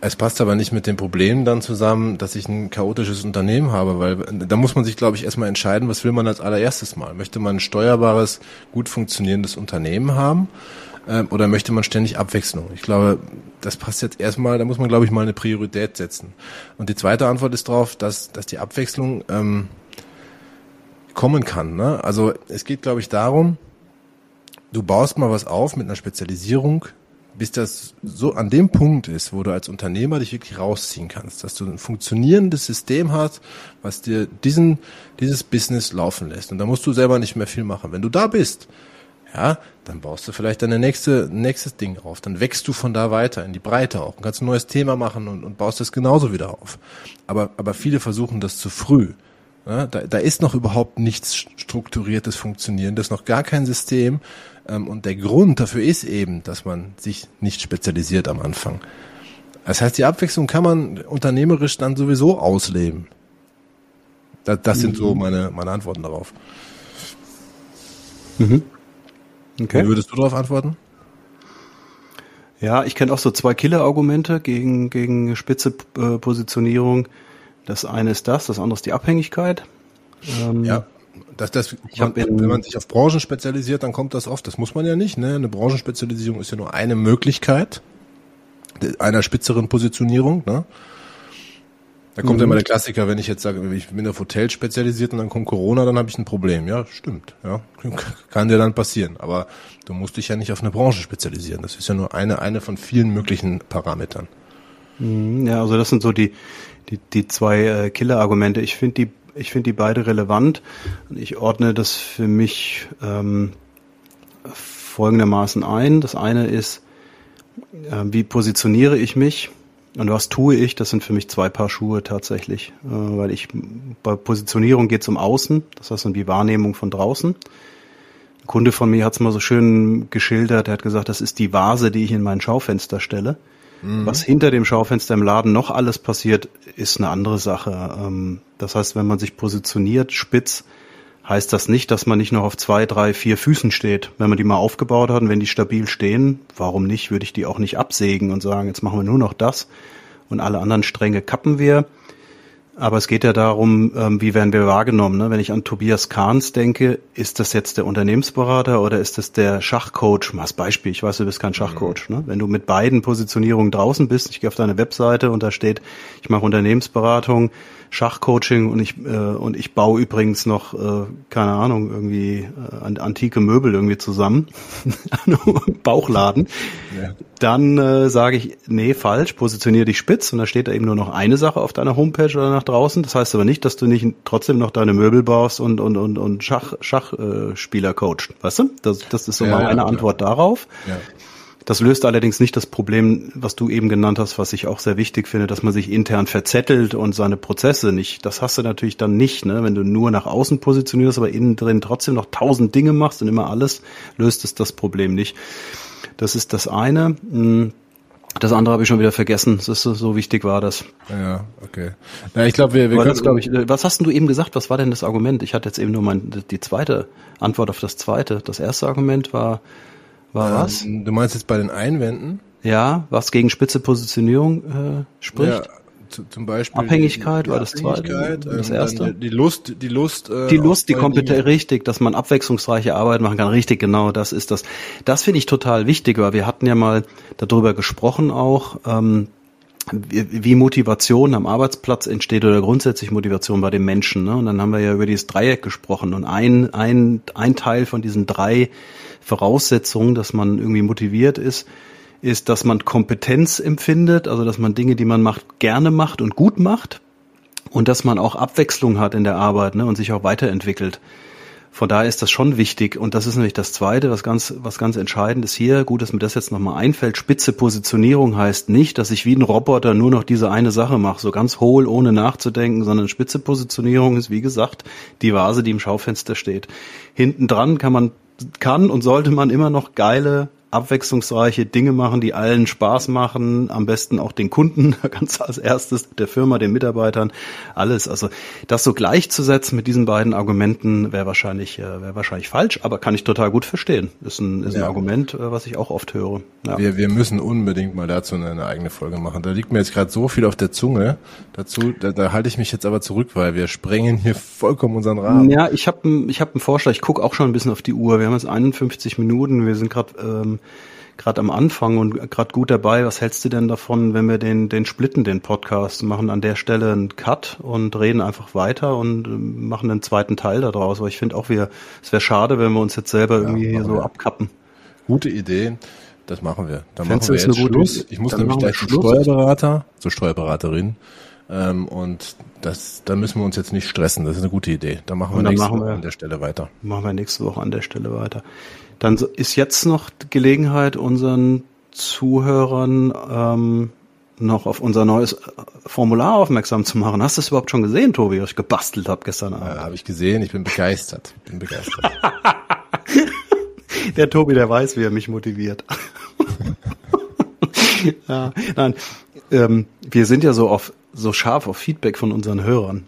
es passt aber nicht mit dem Problem dann zusammen, dass ich ein chaotisches Unternehmen habe, weil da muss man sich, glaube ich, erstmal entscheiden, was will man als allererstes mal. Möchte man ein steuerbares, gut funktionierendes Unternehmen haben äh, oder möchte man ständig Abwechslung? Ich glaube, das passt jetzt erstmal, da muss man, glaube ich, mal eine Priorität setzen. Und die zweite Antwort ist darauf, dass, dass die Abwechslung ähm, kommen kann. Ne? Also es geht, glaube ich, darum, du baust mal was auf mit einer Spezialisierung, bis das so an dem Punkt ist, wo du als Unternehmer dich wirklich rausziehen kannst, dass du ein funktionierendes System hast, was dir diesen, dieses Business laufen lässt. Und da musst du selber nicht mehr viel machen. Wenn du da bist, ja, dann baust du vielleicht deine nächste, nächstes Ding auf. Dann wächst du von da weiter in die Breite auch und kannst ein neues Thema machen und, und baust das genauso wieder auf. Aber, aber viele versuchen das zu früh. Ja, da, da ist noch überhaupt nichts strukturiertes Funktionieren, das ist noch gar kein System. Ähm, und der Grund dafür ist eben, dass man sich nicht spezialisiert am Anfang. Das heißt, die Abwechslung kann man unternehmerisch dann sowieso ausleben. Das, das sind so mhm. meine, meine Antworten darauf. Mhm. Okay. Wie würdest du darauf antworten? Ja, ich kenne auch so zwei Killer-Argumente gegen, gegen spitze äh, Positionierung. Das eine ist das, das andere ist die Abhängigkeit. Ähm, ja, das, das, man, wenn man sich auf Branchen spezialisiert, dann kommt das oft. Das muss man ja nicht. Ne? Eine Branchenspezialisierung ist ja nur eine Möglichkeit einer spitzeren Positionierung. Ne? Da kommt mhm. immer der Klassiker, wenn ich jetzt sage, ich bin auf Hotel spezialisiert und dann kommt Corona, dann habe ich ein Problem. Ja, stimmt. Ja, kann dir dann passieren. Aber du musst dich ja nicht auf eine Branche spezialisieren. Das ist ja nur eine eine von vielen möglichen Parametern. Mhm, ja, also das sind so die die, die zwei äh, Killer-Argumente. Ich finde die, ich finde die beide relevant. Ich ordne das für mich ähm, folgendermaßen ein. Das eine ist, äh, wie positioniere ich mich? Und was tue ich? Das sind für mich zwei Paar Schuhe tatsächlich, äh, weil ich bei Positionierung geht es um Außen, das heißt um die Wahrnehmung von draußen. Ein Kunde von mir hat es mal so schön geschildert. Er hat gesagt, das ist die Vase, die ich in mein Schaufenster stelle. Mhm. Was hinter dem Schaufenster im Laden noch alles passiert, ist eine andere Sache. Ähm, das heißt, wenn man sich positioniert, spitz, heißt das nicht, dass man nicht noch auf zwei, drei, vier Füßen steht. Wenn man die mal aufgebaut hat und wenn die stabil stehen, warum nicht, würde ich die auch nicht absägen und sagen, jetzt machen wir nur noch das und alle anderen Stränge kappen wir. Aber es geht ja darum, ähm, wie werden wir wahrgenommen. Ne? Wenn ich an Tobias Kahns denke, ist das jetzt der Unternehmensberater oder ist das der Schachcoach? Mal als Beispiel, ich weiß, du bist kein Schachcoach. Ne? Wenn du mit beiden Positionierungen draußen bist, ich gehe auf deine Webseite und da steht, ich mache Unternehmensberatung, Schachcoaching und ich äh, und ich baue übrigens noch äh, keine Ahnung irgendwie äh, antike Möbel irgendwie zusammen Bauchladen ja. dann äh, sage ich, nee, falsch, positioniere dich spitz und da steht da eben nur noch eine Sache auf deiner Homepage oder nach draußen. Das heißt aber nicht, dass du nicht trotzdem noch deine Möbel baust und und und und Schach Schachspieler äh, coachst, weißt du? Das, das ist so ja, mal eine ja, Antwort darauf. Ja. Das löst allerdings nicht das Problem, was du eben genannt hast, was ich auch sehr wichtig finde, dass man sich intern verzettelt und seine Prozesse nicht. Das hast du natürlich dann nicht, ne? wenn du nur nach außen positionierst, aber innen drin trotzdem noch tausend Dinge machst und immer alles, löst es das Problem nicht. Das ist das eine. Hm, das andere habe ich schon wieder vergessen. Das ist so, so wichtig war das. Ja, okay. Na, ich glaube, wir, wir können glaube ich. Was hast du eben gesagt? Was war denn das Argument? Ich hatte jetzt eben nur mein, die zweite Antwort auf das zweite. Das erste Argument war, war ähm, was? Du meinst jetzt bei den Einwänden? Ja, was gegen spitze Positionierung äh, spricht? Ja, zum Beispiel Abhängigkeit die, die war das zweite, das ähm, erste. Die Lust, die Lust, äh, die Lust, die Kompetenz, richtig, dass man abwechslungsreiche Arbeit machen kann, richtig, genau, das ist das. Das finde ich total wichtig, weil wir hatten ja mal darüber gesprochen auch, ähm, wie, wie Motivation am Arbeitsplatz entsteht oder grundsätzlich Motivation bei den Menschen. Ne? Und dann haben wir ja über dieses Dreieck gesprochen und ein, ein, ein Teil von diesen drei Voraussetzungen, dass man irgendwie motiviert ist, ist, dass man Kompetenz empfindet, also dass man Dinge, die man macht, gerne macht und gut macht und dass man auch Abwechslung hat in der Arbeit ne, und sich auch weiterentwickelt. Von daher ist das schon wichtig und das ist nämlich das Zweite, was ganz, was ganz entscheidend ist hier. Gut, dass mir das jetzt nochmal einfällt. Spitze Positionierung heißt nicht, dass ich wie ein Roboter nur noch diese eine Sache mache, so ganz hohl, ohne nachzudenken, sondern spitze Positionierung ist, wie gesagt, die Vase, die im Schaufenster steht. Hinten dran kann man, kann und sollte man immer noch geile abwechslungsreiche Dinge machen, die allen Spaß machen, am besten auch den Kunden ganz als erstes, der Firma, den Mitarbeitern, alles. Also das so gleichzusetzen mit diesen beiden Argumenten wäre wahrscheinlich äh, wäre wahrscheinlich falsch, aber kann ich total gut verstehen. Ist ein, ist ein Argument, äh, was ich auch oft höre. Ja. Wir, wir müssen unbedingt mal dazu eine eigene Folge machen. Da liegt mir jetzt gerade so viel auf der Zunge. Dazu, da, da halte ich mich jetzt aber zurück, weil wir sprengen hier vollkommen unseren Rahmen. Ja, ich habe ich hab einen Vorschlag. Ich gucke auch schon ein bisschen auf die Uhr. Wir haben jetzt 51 Minuten. Wir sind gerade ähm, gerade am Anfang und gerade gut dabei. Was hältst du denn davon, wenn wir den, den splitten, den Podcast, machen an der Stelle einen Cut und reden einfach weiter und äh, machen einen zweiten Teil daraus? Weil ich finde auch, wir, es wäre schade, wenn wir uns jetzt selber irgendwie ja, hier so abkappen. Gute Idee. Das machen wir. Dann Findest machen wir jetzt Schluss. Ich muss nämlich gleich zum Steuerberater, zur Steuerberaterin. Ähm, und das, da müssen wir uns jetzt nicht stressen. Das ist eine gute Idee. Dann machen wir nächste machen Woche wir, an der Stelle weiter. Machen wir nächste Woche an der Stelle weiter. Dann ist jetzt noch Gelegenheit, unseren Zuhörern ähm, noch auf unser neues äh, Formular aufmerksam zu machen. Hast du es überhaupt schon gesehen, Tobi, was ich gebastelt habe gestern Abend? Ja, habe ich gesehen. Ich bin begeistert. bin begeistert. der Tobi, der weiß, wie er mich motiviert. ja, nein, ähm, wir sind ja so auf so scharf auf Feedback von unseren Hörern.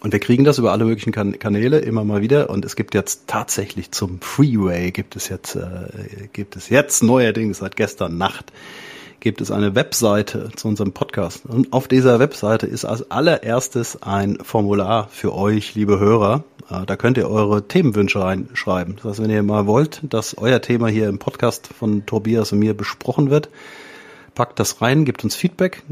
Und wir kriegen das über alle möglichen kan Kanäle immer mal wieder. Und es gibt jetzt tatsächlich zum Freeway gibt es jetzt äh, gibt es jetzt neuerdings seit gestern Nacht gibt es eine Webseite zu unserem Podcast. Und auf dieser Webseite ist als allererstes ein Formular für euch, liebe Hörer. Äh, da könnt ihr eure Themenwünsche reinschreiben. Das heißt, wenn ihr mal wollt, dass euer Thema hier im Podcast von Tobias und mir besprochen wird, packt das rein, gibt uns Feedback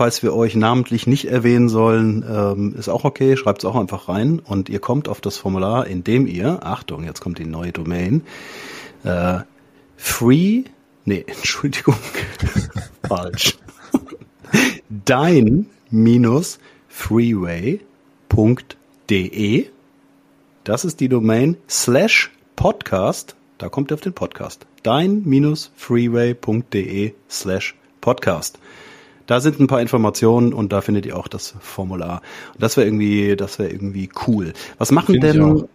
falls wir euch namentlich nicht erwähnen sollen, ähm, ist auch okay, schreibt es auch einfach rein und ihr kommt auf das Formular, indem ihr, Achtung, jetzt kommt die neue Domain, äh, free, nee, Entschuldigung, falsch, dein minus freeway.de, das ist die Domain slash podcast, da kommt ihr auf den Podcast, dein minus freeway.de slash podcast. Da sind ein paar Informationen und da findet ihr auch das Formular. Und das wäre irgendwie, das wäre irgendwie cool. Was machen denn,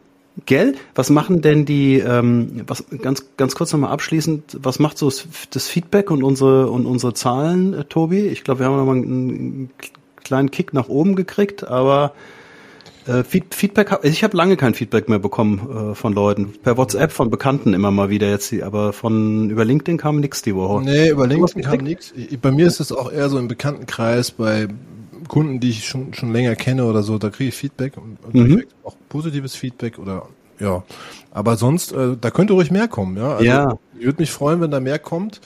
gell? Was machen denn die, ähm, was ganz ganz kurz nochmal abschließend, was macht so das Feedback und unsere und unsere Zahlen, äh, Tobi? Ich glaube, wir haben nochmal einen kleinen Kick nach oben gekriegt, aber äh, Feedback, ich habe lange kein Feedback mehr bekommen äh, von Leuten. Per WhatsApp von Bekannten immer mal wieder jetzt, aber von über LinkedIn kam nichts die Woche. Nee, über LinkedIn kam nichts. Bei mir ist es auch eher so im Bekanntenkreis, bei Kunden, die ich schon, schon länger kenne oder so, da kriege ich Feedback und, und mhm. auch positives Feedback oder ja. Aber sonst, äh, da könnte ruhig mehr kommen, ja. Also, ja. Ich würde mich freuen, wenn da mehr kommt.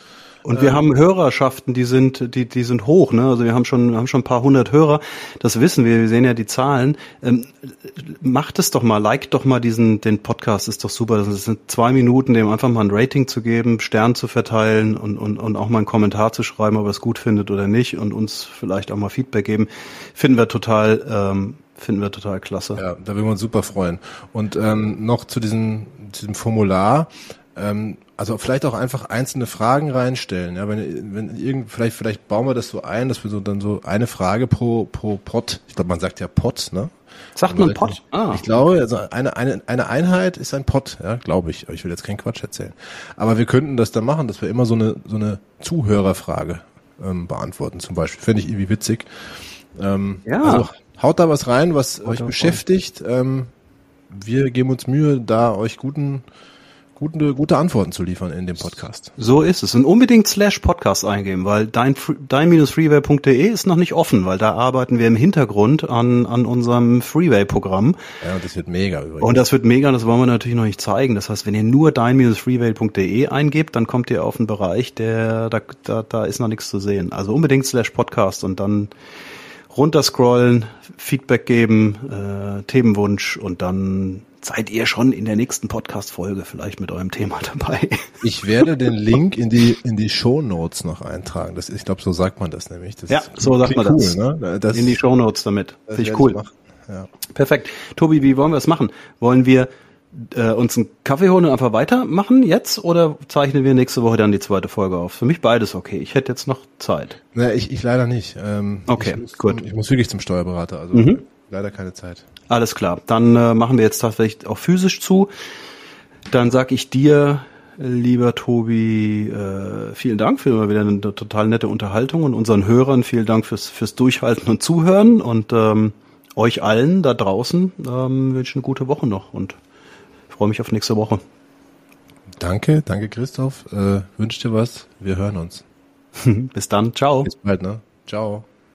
Und wir haben Hörerschaften, die sind, die, die sind hoch, ne? Also wir haben schon, haben schon ein paar hundert Hörer. Das wissen wir. Wir sehen ja die Zahlen. Ähm, macht es doch mal, like doch mal diesen, den Podcast. Ist doch super. Das sind zwei Minuten, dem einfach mal ein Rating zu geben, Stern zu verteilen und, und, und auch mal einen Kommentar zu schreiben, ob er es gut findet oder nicht und uns vielleicht auch mal Feedback geben. Finden wir total, ähm, finden wir total klasse. Ja, da würden wir uns super freuen. Und ähm, noch zu diesem, diesem Formular. Ähm, also vielleicht auch einfach einzelne Fragen reinstellen. Ja, wenn, wenn irgend, vielleicht, vielleicht bauen wir das so ein, dass wir so dann so eine Frage pro, pro Pod, ich glaube, man sagt ja Pod, ne? Sagt man Pod? Ah. Ich glaube, also eine, eine, eine Einheit ist ein Pod, ja, glaube ich. Aber ich will jetzt keinen Quatsch erzählen. Aber wir könnten das dann machen, dass wir immer so eine, so eine Zuhörerfrage ähm, beantworten, zum Beispiel. Fände ich irgendwie witzig. Ähm, Ja. Also haut da was rein, was euch beschäftigt. Ähm, wir geben uns Mühe, da euch guten, gute, gute Antworten zu liefern in dem Podcast. So ist es. Und unbedingt slash Podcast eingeben, weil dein, dein-freeway.de ist noch nicht offen, weil da arbeiten wir im Hintergrund an, an unserem Freeway-Programm. Ja, und das wird mega übrigens. Und das wird mega, das wollen wir natürlich noch nicht zeigen. Das heißt, wenn ihr nur dein-freeway.de eingebt, dann kommt ihr auf einen Bereich, der, da, da, da ist noch nichts zu sehen. Also unbedingt slash Podcast und dann runterscrollen, Feedback geben, äh, Themenwunsch und dann seid ihr schon in der nächsten Podcast-Folge vielleicht mit eurem Thema dabei. Ich werde den Link in die in die Show Notes noch eintragen. Das, ich glaube, so sagt man das nämlich. Das Ja, so sagt man das. Cool, ne? das in die Shownotes damit. das Finde ich cool. machen. Ja. Perfekt. Tobi, wie wollen wir es machen? Wollen wir äh, uns einen Kaffee holen und einfach weitermachen jetzt oder zeichnen wir nächste Woche dann die zweite Folge auf? Für mich beides okay. Ich hätte jetzt noch Zeit. Na, ich, ich leider nicht. Ähm, Okay, ich muss, gut. Ich muss wirklich zum Steuerberater. Also Mhm. Leider keine Zeit. Alles klar. Dann äh, machen wir jetzt tatsächlich auch physisch zu. Dann sag ich dir, lieber Tobi, äh, vielen Dank für immer wieder eine total nette Unterhaltung und unseren Hörern vielen Dank fürs, fürs Durchhalten und Zuhören und ähm, euch allen da draußen ähm, wünsche eine gute Woche noch und freue mich auf nächste Woche. Danke, danke Christoph. Äh, wünsch dir was. Wir hören uns. Bis dann. Ciao. Bis bald, ne? Ciao.